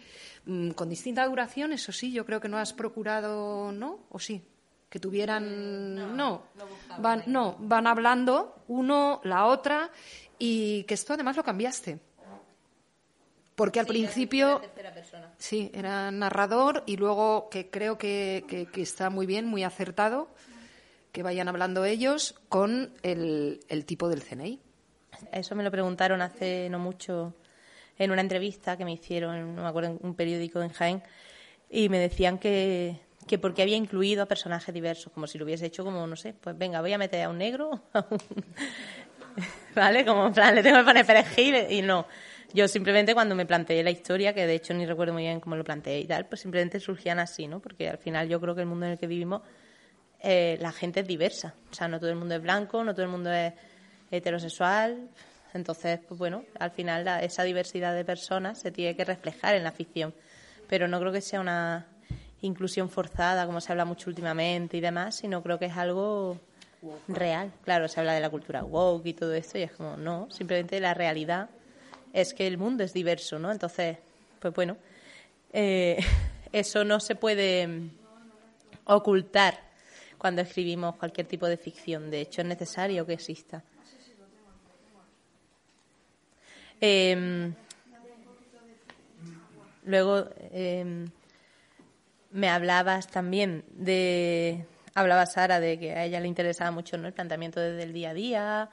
Mm, con distinta duración, eso sí, yo creo que no has procurado, ¿no? ¿O sí? Que tuvieran no, no, van no van hablando uno la otra y que esto además lo cambiaste. Porque al principio sí era narrador y luego que creo que, que, está muy bien muy acertado que vayan hablando ellos con el, el tipo del CNI eso me lo preguntaron hace no mucho en una entrevista que me hicieron no me acuerdo en un periódico en Jaén y me decían que que porque había incluido a personajes diversos, como si lo hubiese hecho como, no sé, pues venga, voy a meter a un negro, [laughs] ¿vale? Como en plan, le tengo que poner perejil y no. Yo simplemente cuando me planteé la historia, que de hecho ni recuerdo muy bien cómo lo planteé y tal, pues simplemente surgían así, ¿no? Porque al final yo creo que el mundo en el que vivimos, eh, la gente es diversa. O sea, no todo el mundo es blanco, no todo el mundo es heterosexual. Entonces, pues bueno, al final esa diversidad de personas se tiene que reflejar en la ficción. Pero no creo que sea una, inclusión forzada, como se habla mucho últimamente y demás, sino creo que es algo real. Claro, se habla de la cultura woke y todo esto y es como, no, simplemente la realidad es que el mundo es diverso, ¿no? Entonces, pues bueno, eh, [laughs] eso no se puede ocultar cuando escribimos cualquier tipo de ficción. De hecho, es necesario que exista. Em, luego, eh, me hablabas también de, hablaba Sara de que a ella le interesaba mucho ¿no? el planteamiento desde el día a día,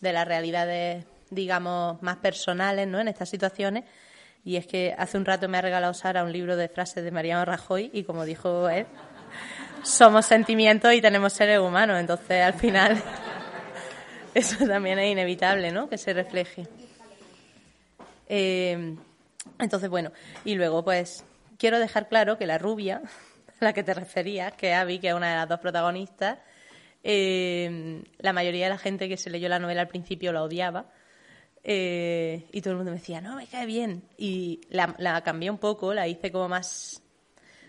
de las realidades, digamos, más personales ¿no? en estas situaciones. Y es que hace un rato me ha regalado Sara un libro de frases de Mariano Rajoy y como dijo él, somos sentimientos y tenemos seres humanos. Entonces, al final, [laughs] eso también es inevitable, ¿no? Que se refleje. Eh, entonces, bueno, y luego, pues, quiero dejar claro que la rubia, [laughs] a la que te referías, que es Abby, que es una de las dos protagonistas, eh, la mayoría de la gente que se leyó la novela al principio la odiaba. Eh, y todo el mundo me decía, no, me cae bien. Y la, cambié un poco, la hice como más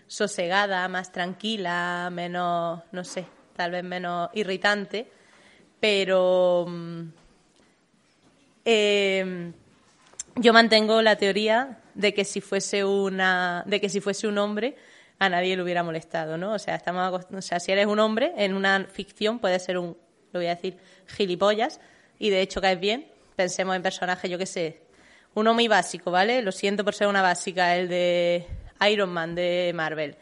sosegada, más tranquila, menos, no sé, tal vez menos irritante. Pero mm, eh, yo mantengo la teoría de que si fuese una, de que si fuese un hombre a nadie le hubiera molestado, ¿no? O sea, estamos, o sea, si eres un hombre en una ficción puede ser un, lo voy a decir, gilipollas y de hecho caes bien. Pensemos en personajes, yo qué sé, uno muy básico, ¿vale? Lo siento por ser una básica, el de Iron Man de Marvel.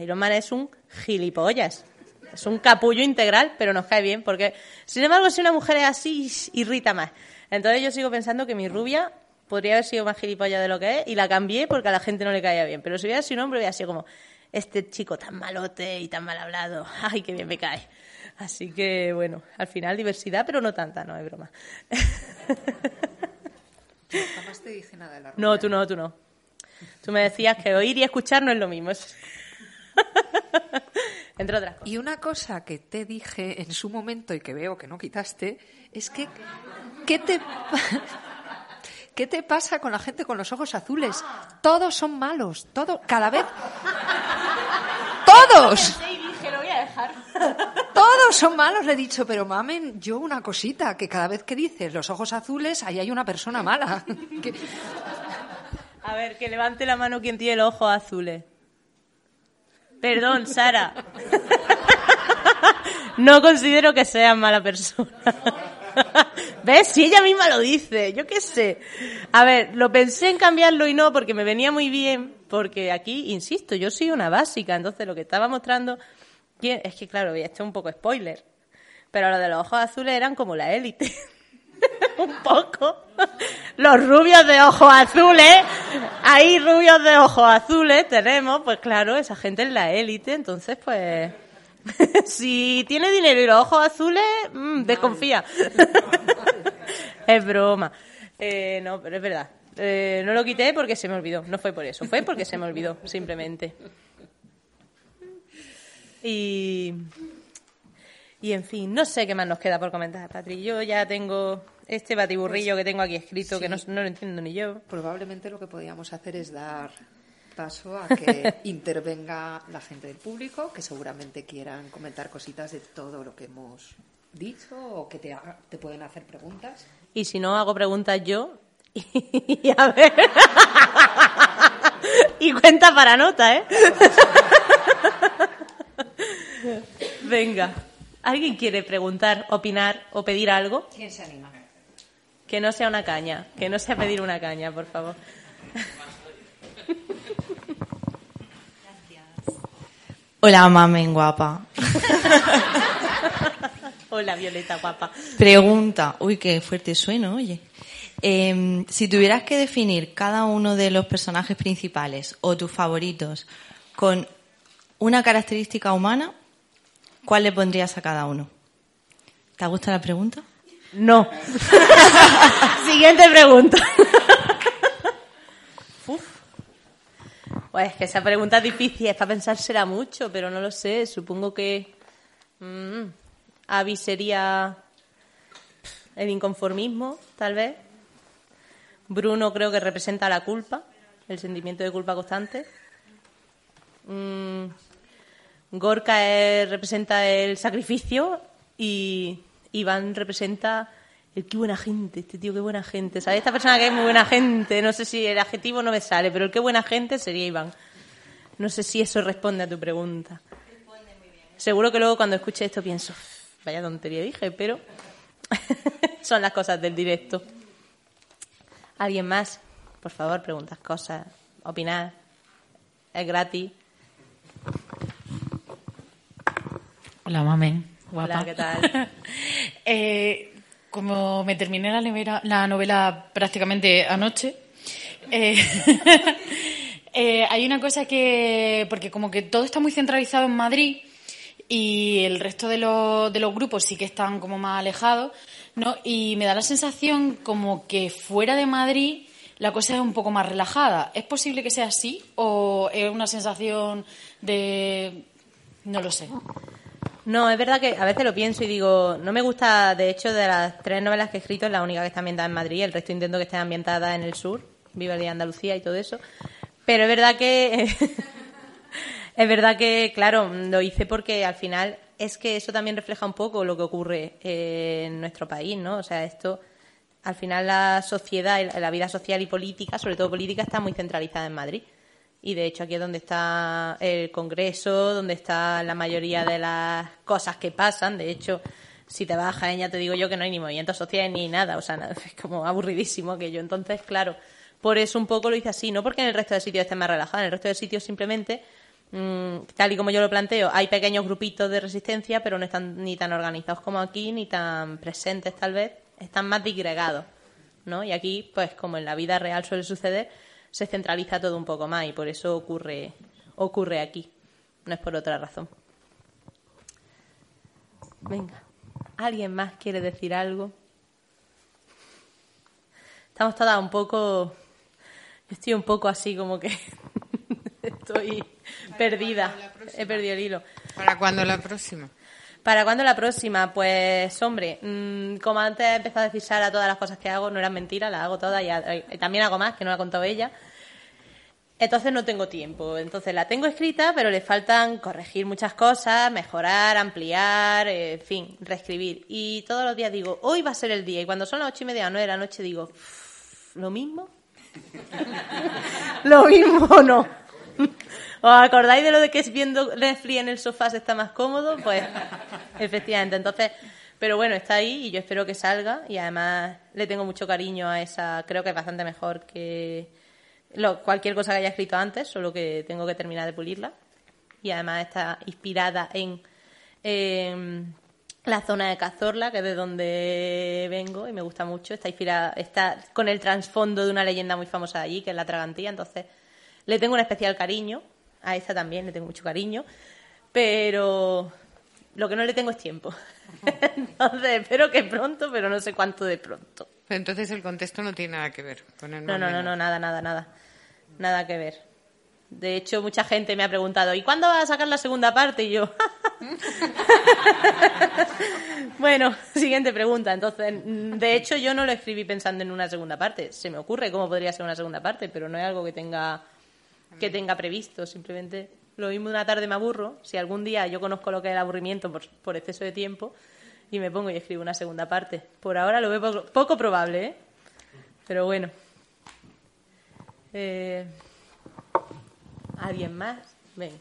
Iron Man es un gilipollas. Es un capullo integral, pero nos cae bien, porque, sin embargo, si una mujer es así, irrita más. Entonces yo sigo pensando que mi rubia podría haber sido más gilipollas de lo que es y la cambié porque a la gente no le caía bien. Pero si hubiera sido un hombre, hubiera sido como, este chico tan malote y tan mal hablado, [laughs] ay, qué bien me cae. Así que, bueno, al final diversidad, pero no tanta, no es broma. [laughs] Jamás te dije nada de la No, tú no, tú no. Tú me decías que oír y escuchar no es lo mismo. [laughs] Entre otras. Y una cosa que te dije en su momento y que veo que no quitaste es que ¿qué te ¿Qué te pasa con la gente con los ojos azules? Todos son malos, todo, cada vez. ¡Todos! Todos son malos, le he dicho, pero mamen, yo una cosita, que cada vez que dices los ojos azules, ahí hay una persona mala. [laughs] A ver, que levante la mano quien tiene los ojos azules. Perdón, Sara. [laughs] No considero que seas mala persona. [laughs] ¿Ves? Si ella misma lo dice, yo qué sé. A ver, lo pensé en cambiarlo y no porque me venía muy bien, porque aquí, insisto, yo soy una básica, entonces lo que estaba mostrando, es que claro, esto es un poco spoiler, pero lo de los ojos azules eran como la élite. [laughs] un poco. Los rubios de ojos azules ahí rubios de ojos azules tenemos, pues claro, esa gente es la élite, entonces pues si tiene dinero y los ojos azules, mm, desconfía. [laughs] es broma. Eh, no, pero es verdad. Eh, no lo quité porque se me olvidó. No fue por eso, fue porque se me olvidó, simplemente. Y, y en fin, no sé qué más nos queda por comentar, Patri. Yo ya tengo este batiburrillo que tengo aquí escrito que no, no lo entiendo ni yo. Probablemente lo que podríamos hacer es dar paso a que [laughs] intervenga la gente del público, que seguramente quieran comentar cositas de todo lo que hemos dicho o que te, haga- te pueden hacer preguntas. Y si no, hago preguntas yo. [laughs] Y a ver. y cuenta para nota, ¿eh? [laughs] Venga. ¿Alguien quiere preguntar, opinar o pedir algo? ¿Quién se anima? Que no sea una caña. Que no sea pedir una caña, por favor. Hola, mamen guapa. [laughs] Hola, Violeta, guapa. Pregunta. Uy, qué fuerte sueno, oye. Em, si tuvieras que definir cada uno de los personajes principales o tus favoritos con una característica humana, ¿cuál le pondrías a cada uno? ¿Te gusta la pregunta? No. [laughs] Siguiente pregunta. [laughs] Uf. Pues es que esa pregunta es difícil, es para pensársela mucho, pero no lo sé. Supongo que mm, Abby sería el inconformismo, tal vez. Bruno creo que representa la culpa, el sentimiento de culpa constante. Mm, Gorka es- representa el sacrificio y Iván representa qué buena gente, este tío qué buena gente. ¿Sabes? Esta persona que es muy buena gente, no sé si el adjetivo no me sale, pero el qué buena gente sería Iván. No sé si eso responde a tu pregunta. Seguro que luego cuando escuche esto pienso, "Uf, vaya tontería dije, pero [laughs] son las cosas del directo. ¿Alguien más? Por favor, preguntas cosas, opinar. Es gratis. Hola, mamen. Guapa. Hola, ¿qué tal? [laughs] Eh, como me terminé la novela, la novela prácticamente anoche, eh, [laughs] eh, hay una cosa que, porque como que todo está muy centralizado en Madrid y el resto de, los de los grupos sí que están como más alejados, ¿no? Y me da la sensación como que fuera de Madrid la cosa es un poco más relajada. ¿Es posible que sea así o es una sensación de... no lo sé? No, es verdad que a veces lo pienso y digo, no me gusta, de hecho, de las tres novelas que he escrito, es la única que está ambientada en Madrid, el resto intento que esté ambientada en el sur, Viva el día de Andalucía y todo eso. Pero es verdad que, [laughs] es verdad que, claro, lo hice porque al final es que eso también refleja un poco lo que ocurre eh, en nuestro país, ¿no? O sea, esto, al final la sociedad, la vida social y política, sobre todo política, está muy centralizada en Madrid. Y de hecho aquí es donde está el Congreso, donde está la mayoría de las cosas que pasan. De hecho, si te vas a Jaén ya te digo yo que no hay ni movimientos sociales ni nada. O sea, [laughs] es como aburridísimo que yo. Entonces, claro, por eso un poco lo hice así. No porque en el resto de sitios esté más relajado. En el resto de sitios simplemente, mm, tal y como yo lo planteo, hay pequeños grupitos de resistencia, pero no están ni tan organizados como aquí, ni tan presentes tal vez. Están más disgregados. ¿no? Y aquí, pues como en la vida real suele suceder, se centraliza todo un poco más y por eso ocurre, ocurre aquí. No es por otra razón. Venga, ¿alguien más quiere decir algo? Estamos todas un poco... Estoy un poco así como que [laughs] estoy perdida. He perdido el hilo. ¿Para cuándo la próxima? ¿Para cuándo la próxima? Pues, hombre, mm, como antes he empezado a decir Sara, todas las cosas que hago no eran mentiras, las hago todas y, también hago más, que no la ha contado ella. Entonces no tengo tiempo. Entonces la tengo escrita, pero le faltan corregir muchas cosas, mejorar, ampliar, en fin, reescribir. Y todos los días digo, hoy va a ser el día. Y cuando son las ocho y media o nueve de la noche digo, "Uf, ¿lo mismo? [laughs] ¿Lo mismo o no? ¿Os acordáis de lo de que es viendo Netflix en el sofá se está más cómodo? Pues efectivamente, entonces, pero bueno, está ahí y yo espero que salga y además le tengo mucho cariño a esa, creo que es bastante mejor que lo- cualquier cosa que haya escrito antes, solo que tengo que terminar de pulirla y además está inspirada en, en la zona de Cazorla, que es de donde vengo y me gusta mucho. Está inspirada, está con el trasfondo de una leyenda muy famosa de allí, que es la Tragantía, entonces le tengo un especial cariño. A esta también le tengo mucho cariño, pero lo que no le tengo es tiempo. [laughs] entonces espero que pronto, pero no sé cuánto de pronto. Entonces el contexto no tiene nada que ver con el No, no, no, no, nada, nada, nada. Nada que ver. De hecho, mucha gente me ha preguntado, ¿y cuándo vas a sacar la segunda parte? Y yo, [laughs] bueno, siguiente pregunta. Entonces, de hecho, yo no lo escribí pensando en una segunda parte. Se me ocurre cómo podría ser una segunda parte, pero no es algo que tenga que tenga previsto. Simplemente lo mismo una tarde me aburro. Si algún día yo conozco lo que es el aburrimiento por, por exceso de tiempo y me pongo y escribo una segunda parte. Por ahora lo veo poco, poco probable, ¿eh? Pero bueno. Eh, ¿Alguien más? Venga.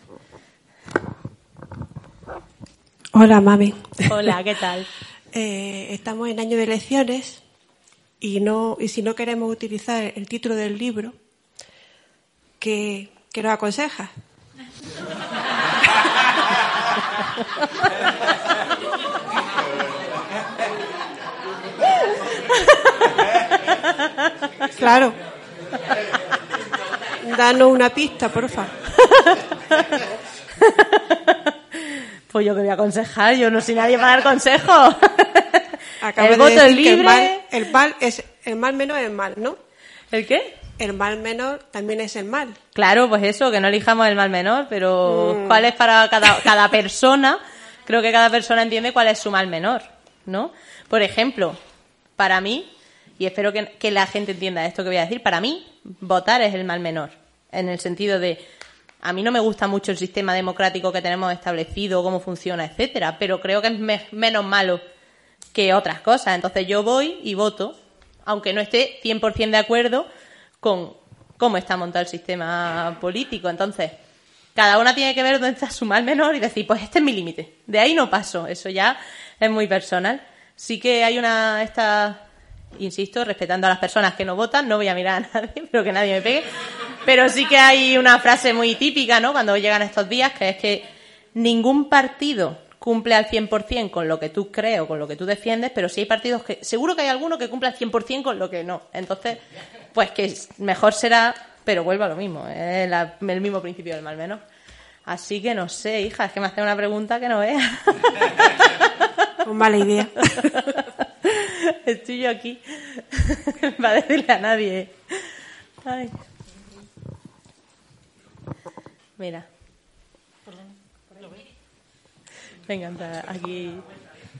Hola, mami. Hola, ¿qué tal? [laughs] Eh, estamos en año de elecciones y no y si no queremos utilizar el título del libro, ¿qué, qué nos aconsejas? Claro. Danos una pista, porfa. Pues yo que voy a aconsejar, yo no soy nadie para dar consejos. Acabas el de voto que el libre. mal, el mal es el mal menor es el mal, ¿no? ¿El qué? El mal menor también es el mal. Claro, pues eso, que no elijamos el mal menor, pero Mm. ¿cuál es para cada, cada persona? Creo que cada persona entiende cuál es su mal menor, ¿no? Por ejemplo, para mí, y espero que, que la gente entienda esto que voy a decir, para mí, votar es el mal menor, en el sentido de, a mí no me gusta mucho el sistema democrático que tenemos establecido, cómo funciona, etcétera, pero creo que es me- menos malo que otras cosas. Entonces yo voy y voto, aunque no esté 100% de acuerdo con cómo está montado el sistema político. Entonces, cada una tiene que ver dónde está su mal menor y decir, pues este es mi límite. De ahí no paso. Eso ya es muy personal. Sí que hay una, esta, insisto, respetando a las personas que no votan, no voy a mirar a nadie, [laughs] pero que nadie me pegue. Pero sí que hay una frase muy típica, ¿no? Cuando llegan estos días, que es que ningún partido cumple al 100% con lo que tú crees o con lo que tú defiendes, pero sí hay partidos que, seguro que hay alguno que cumple al 100% con lo que no. Entonces, pues que mejor será, pero vuelvo a lo mismo, es la- el mismo principio del mal menor. Así que no sé, hija, es que me hace una pregunta que no veas. [laughs] Con mala idea. [laughs] Estoy yo aquí [laughs] para decirle a nadie. Ay. Mira. Venga, entra aquí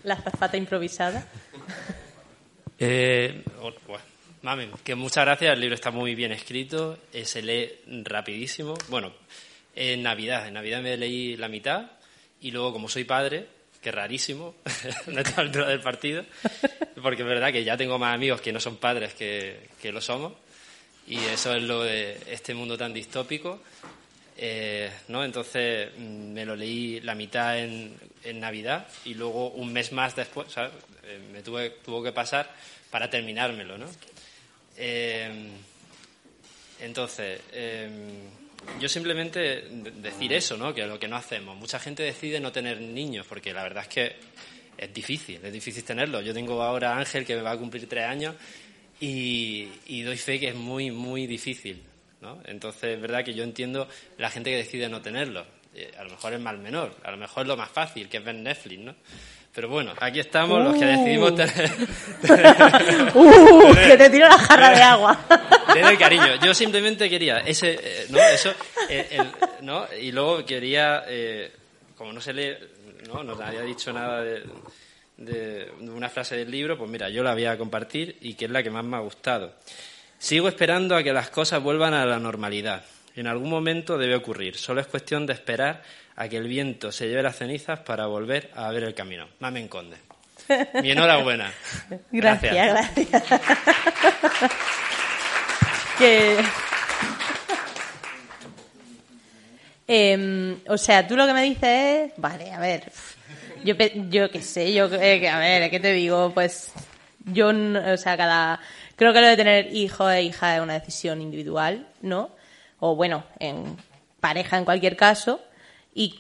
la zafata improvisada. Eh, bueno, mami, que muchas gracias. El libro está muy bien escrito, eh, se lee rapidísimo. Bueno, en Navidad, en Navidad me leí la mitad y luego, como soy padre, que rarísimo [laughs] en esta altura del partido, porque es verdad que ya tengo más amigos que no son padres que, que lo somos y eso es lo de este mundo tan distópico. Eh, ¿no? Entonces mm, me lo leí la mitad en, en Navidad y luego un mes más después, ¿sabes? Eh, me tuve, tuvo que pasar para terminármelo, ¿no? Eh, entonces, eh, yo simplemente de- decir eso, ¿no? Que lo que no hacemos. Mucha gente decide no tener niños porque la verdad es que es difícil, es difícil tenerlo. Yo tengo ahora a Ángel que me va a cumplir tres años y, y doy fe que es muy, muy difícil, ¿no? Entonces, es verdad que yo entiendo la gente que decide no tenerlo. Eh, a lo mejor es mal menor, a lo mejor es lo más fácil, que es ver Netflix, ¿no? Pero bueno, aquí estamos los que decidimos [laughs] tener... ¡Uh! Que te tiro la jarra de agua. [laughs] Doy cariño. Yo simplemente quería ese, eh, ¿no? Eso, eh, el- ¿no? Y luego quería, eh, como no se lee, ¿no? Nos había dicho nada de, de una frase del libro, pues mira, yo la voy a compartir y que es la que más me ha gustado. Sigo esperando a que las cosas vuelvan a la normalidad. En algún momento debe ocurrir. Solo es cuestión de esperar a que el viento se lleve las cenizas para volver a ver el camino. Mamen Conde. Mi enhorabuena. [laughs] Gracias, gracias. [laughs] que... Em, o sea, tú lo que me dices es... Vale, a ver... Yo, yo qué sé, yo... eh, que- a ver, ¿qué te digo? Pues yo, o sea, cada... Creo que lo de tener hijo e hija es una decisión individual, ¿no? O bueno, en pareja en cualquier caso. Y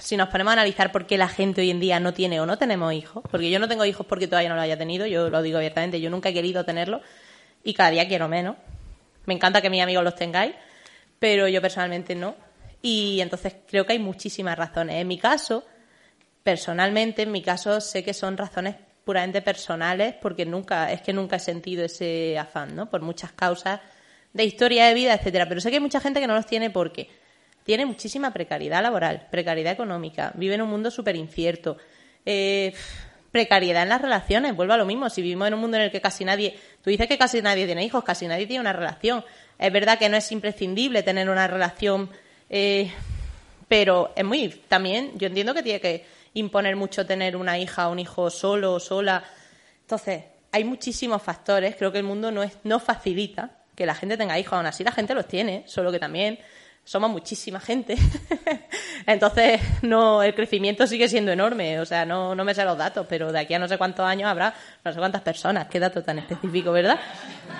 si nos ponemos a analizar por qué la gente hoy en día no tiene o no tenemos hijos, porque yo no tengo hijos porque todavía no lo haya tenido, yo lo digo abiertamente, yo nunca he querido tenerlo y cada día quiero menos. Me encanta que mis amigos los tengáis, pero yo personalmente no. Y entonces creo que hay muchísimas razones. En mi caso, personalmente, en mi caso sé que son razones puramente personales porque nunca, es que nunca he sentido ese afán, ¿no? Por muchas causas de historia de vida, etcétera. Pero sé que hay mucha gente que no los tiene porque tiene muchísima precariedad laboral, precariedad económica, vive en un mundo súper incierto, eh, precariedad en las relaciones, vuelvo a lo mismo, si vivimos en un mundo en el que casi nadie, tú dices que casi nadie tiene hijos, casi nadie tiene una relación, es verdad que no es imprescindible tener una relación, eh, pero es muy, también yo entiendo que tiene que imponer mucho tener una hija o un hijo solo o sola, entonces hay muchísimos factores, creo que el mundo no, es, no facilita que la gente tenga hijos, aún así la gente los tiene, solo que también somos muchísima gente. [laughs] Entonces, no, el crecimiento sigue siendo enorme. O sea, no, no me sé los datos, pero de aquí a no sé cuántos años habrá no sé cuántas personas. Qué dato tan específico, ¿verdad?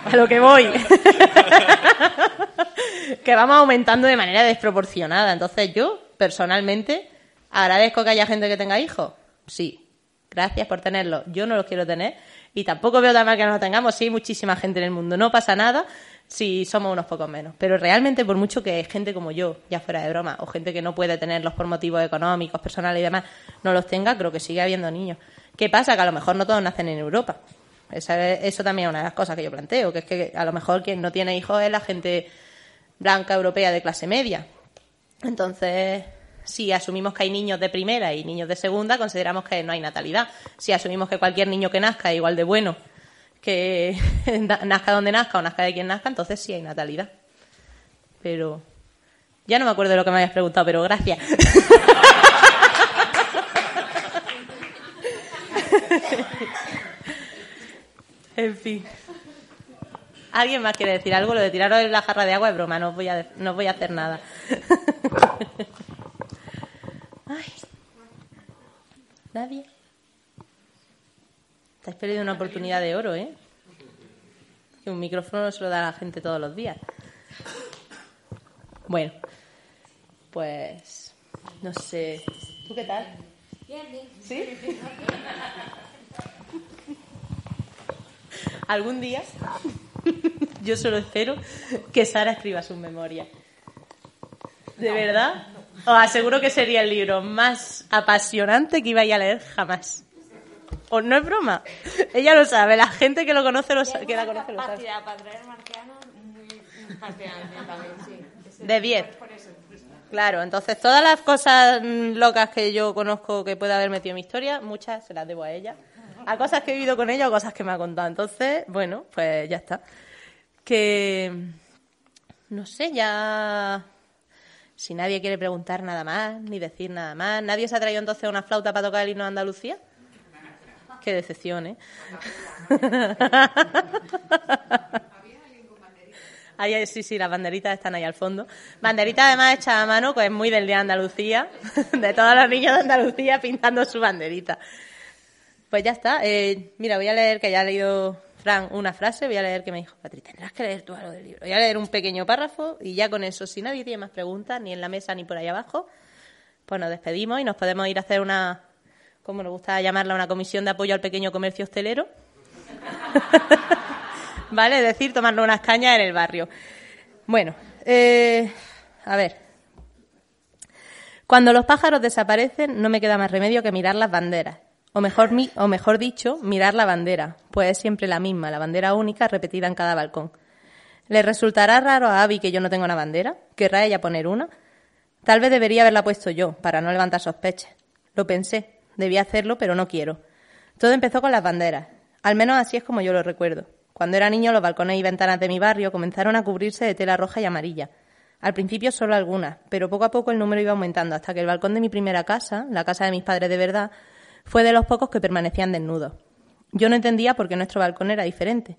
A lo que voy. [laughs] que vamos aumentando de manera desproporcionada. Entonces, yo, personalmente, agradezco que haya gente que tenga hijos. Sí. Gracias por tenerlos. Yo no los quiero tener. Y tampoco veo tan mal que no los tengamos. Sí, hay muchísima gente en el mundo. No pasa nada si somos unos pocos menos. Pero realmente, por mucho que gente como yo, ya fuera de broma, o gente que no puede tenerlos por motivos económicos, personales y demás, no los tenga, creo que sigue habiendo niños. ¿Qué pasa? Que a lo mejor no todos nacen en Europa. eso también es una de las cosas que yo planteo, que es que a lo mejor quien no tiene hijos es la gente blanca europea de clase media. Entonces, si asumimos que hay niños de primera y niños de segunda, consideramos que no hay natalidad. Si asumimos que cualquier niño que nazca es igual de bueno que [laughs] nazca donde nazca o nazca de quien nazca, entonces sí hay natalidad. Pero ya no me acuerdo de lo que me habías preguntado, pero gracias. [laughs] en fin. ¿Alguien más quiere decir algo? Lo de tiraros la jarra de agua es broma, no voy a, no voy a hacer nada. [laughs] ¿Nadie? Estáis perdiendo una oportunidad de oro, ¿eh? Que un micrófono no se lo da a la gente todos los días. Bueno, pues no sé. ¿Tú qué tal? Bien, bien. ¿Sí? Algún día, yo solo espero que Sara escriba su memoria. ¿De verdad? Os aseguro que sería el libro más apasionante que iba a leer jamás. ¿O no es broma? Ella lo sabe, la gente que lo conoce lo sabe. Que la conoce lo sabe. para traer marcianos muy fascinante también, sí. De 10. Claro, entonces todas las cosas locas que yo conozco que puede haber metido en mi historia, muchas se las debo a ella. A cosas que he vivido con ella o cosas que me ha contado. Entonces, bueno, pues ya está. Que. No sé, ya. Si nadie quiere preguntar nada más, ni decir nada más. ¿Nadie se ha traído entonces una flauta para tocar el himno de Andalucía? Qué decepción, ¿eh? Ahí, sí, sí, las banderitas están ahí al fondo. Banderitas además hechas a mano, que es muy del Día de Andalucía, [laughs] de todos los niños de Andalucía pintando su banderita. Pues ya está. Eh, mira, voy a leer, que ya ha leído Fran una frase, voy a leer que me dijo, Patri, tendrás que leer tú algo del libro. Voy a leer un pequeño párrafo y ya con eso, si nadie tiene más preguntas, ni en la mesa ni por ahí abajo, pues nos despedimos y nos podemos ir a hacer una, como nos gusta llamarla, una comisión de apoyo al pequeño comercio hostelero. [laughs] ¿Vale? Es decir, tomarnos unas cañas en el barrio. Bueno, eh, a ver. Cuando los pájaros desaparecen, no me queda más remedio que mirar las banderas. O mejor, o mejor dicho, mirar la bandera, pues es siempre la misma, la bandera única repetida en cada balcón. ¿Le resultará raro a Abby que yo no tenga una bandera? ¿Querrá ella poner una? Tal vez debería haberla puesto yo, para no levantar sospechas. Lo pensé, debía hacerlo, pero no quiero. Todo empezó con las banderas. Al menos así es como yo lo recuerdo. Cuando era niño, los balcones y ventanas de mi barrio comenzaron a cubrirse de tela roja y amarilla. Al principio solo algunas, pero poco a poco el número iba aumentando hasta que el balcón de mi primera casa, la casa de mis padres de verdad, fue de los pocos que permanecían desnudos. Yo no entendía por qué nuestro balcón era diferente.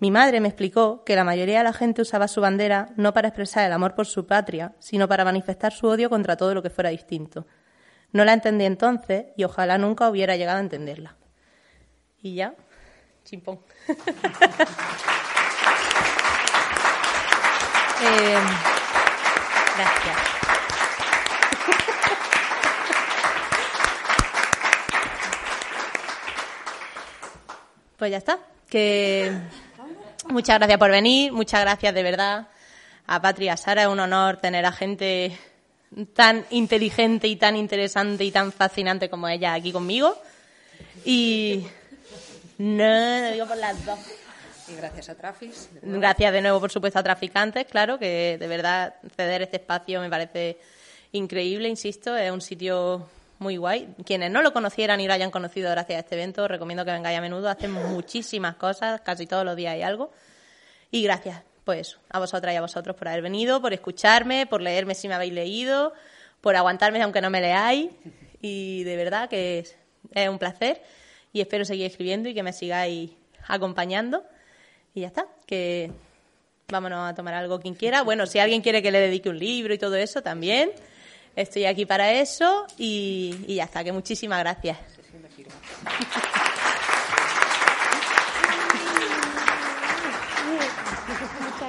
Mi madre me explicó que la mayoría de la gente usaba su bandera no para expresar el amor por su patria, sino para manifestar su odio contra todo lo que fuera distinto. No la entendí entonces y ojalá nunca hubiera llegado a entenderla. Y ya, chimpón. [laughs] Eh, gracias. Pues ya está. Que muchas gracias por venir, muchas gracias de verdad a Patria Sara. Es un honor tener a gente tan inteligente y tan interesante y tan fascinante como ella aquí conmigo. Y no, lo digo por las dos. Y gracias a Trafis. Gracias de nuevo, por supuesto, a Traficantes, claro, que de verdad ceder este espacio me parece increíble, insisto, es un sitio muy guay. Quienes no lo conocieran y lo hayan conocido gracias a este evento, recomiendo que vengáis a menudo. Hacen muchísimas cosas, casi todos los días hay algo. Y gracias, pues, a vosotras y a vosotros por haber venido, por escucharme, por leerme si me habéis leído, por aguantarme aunque no me leáis. Y de verdad que es, es un placer y espero seguir escribiendo y que me sigáis acompañando. Y ya está, que vámonos a tomar algo quien quiera. Bueno, si alguien quiere que le dedique un libro y todo eso, también. Estoy aquí para eso y, y ya está, que muchísimas gracias. [laughs]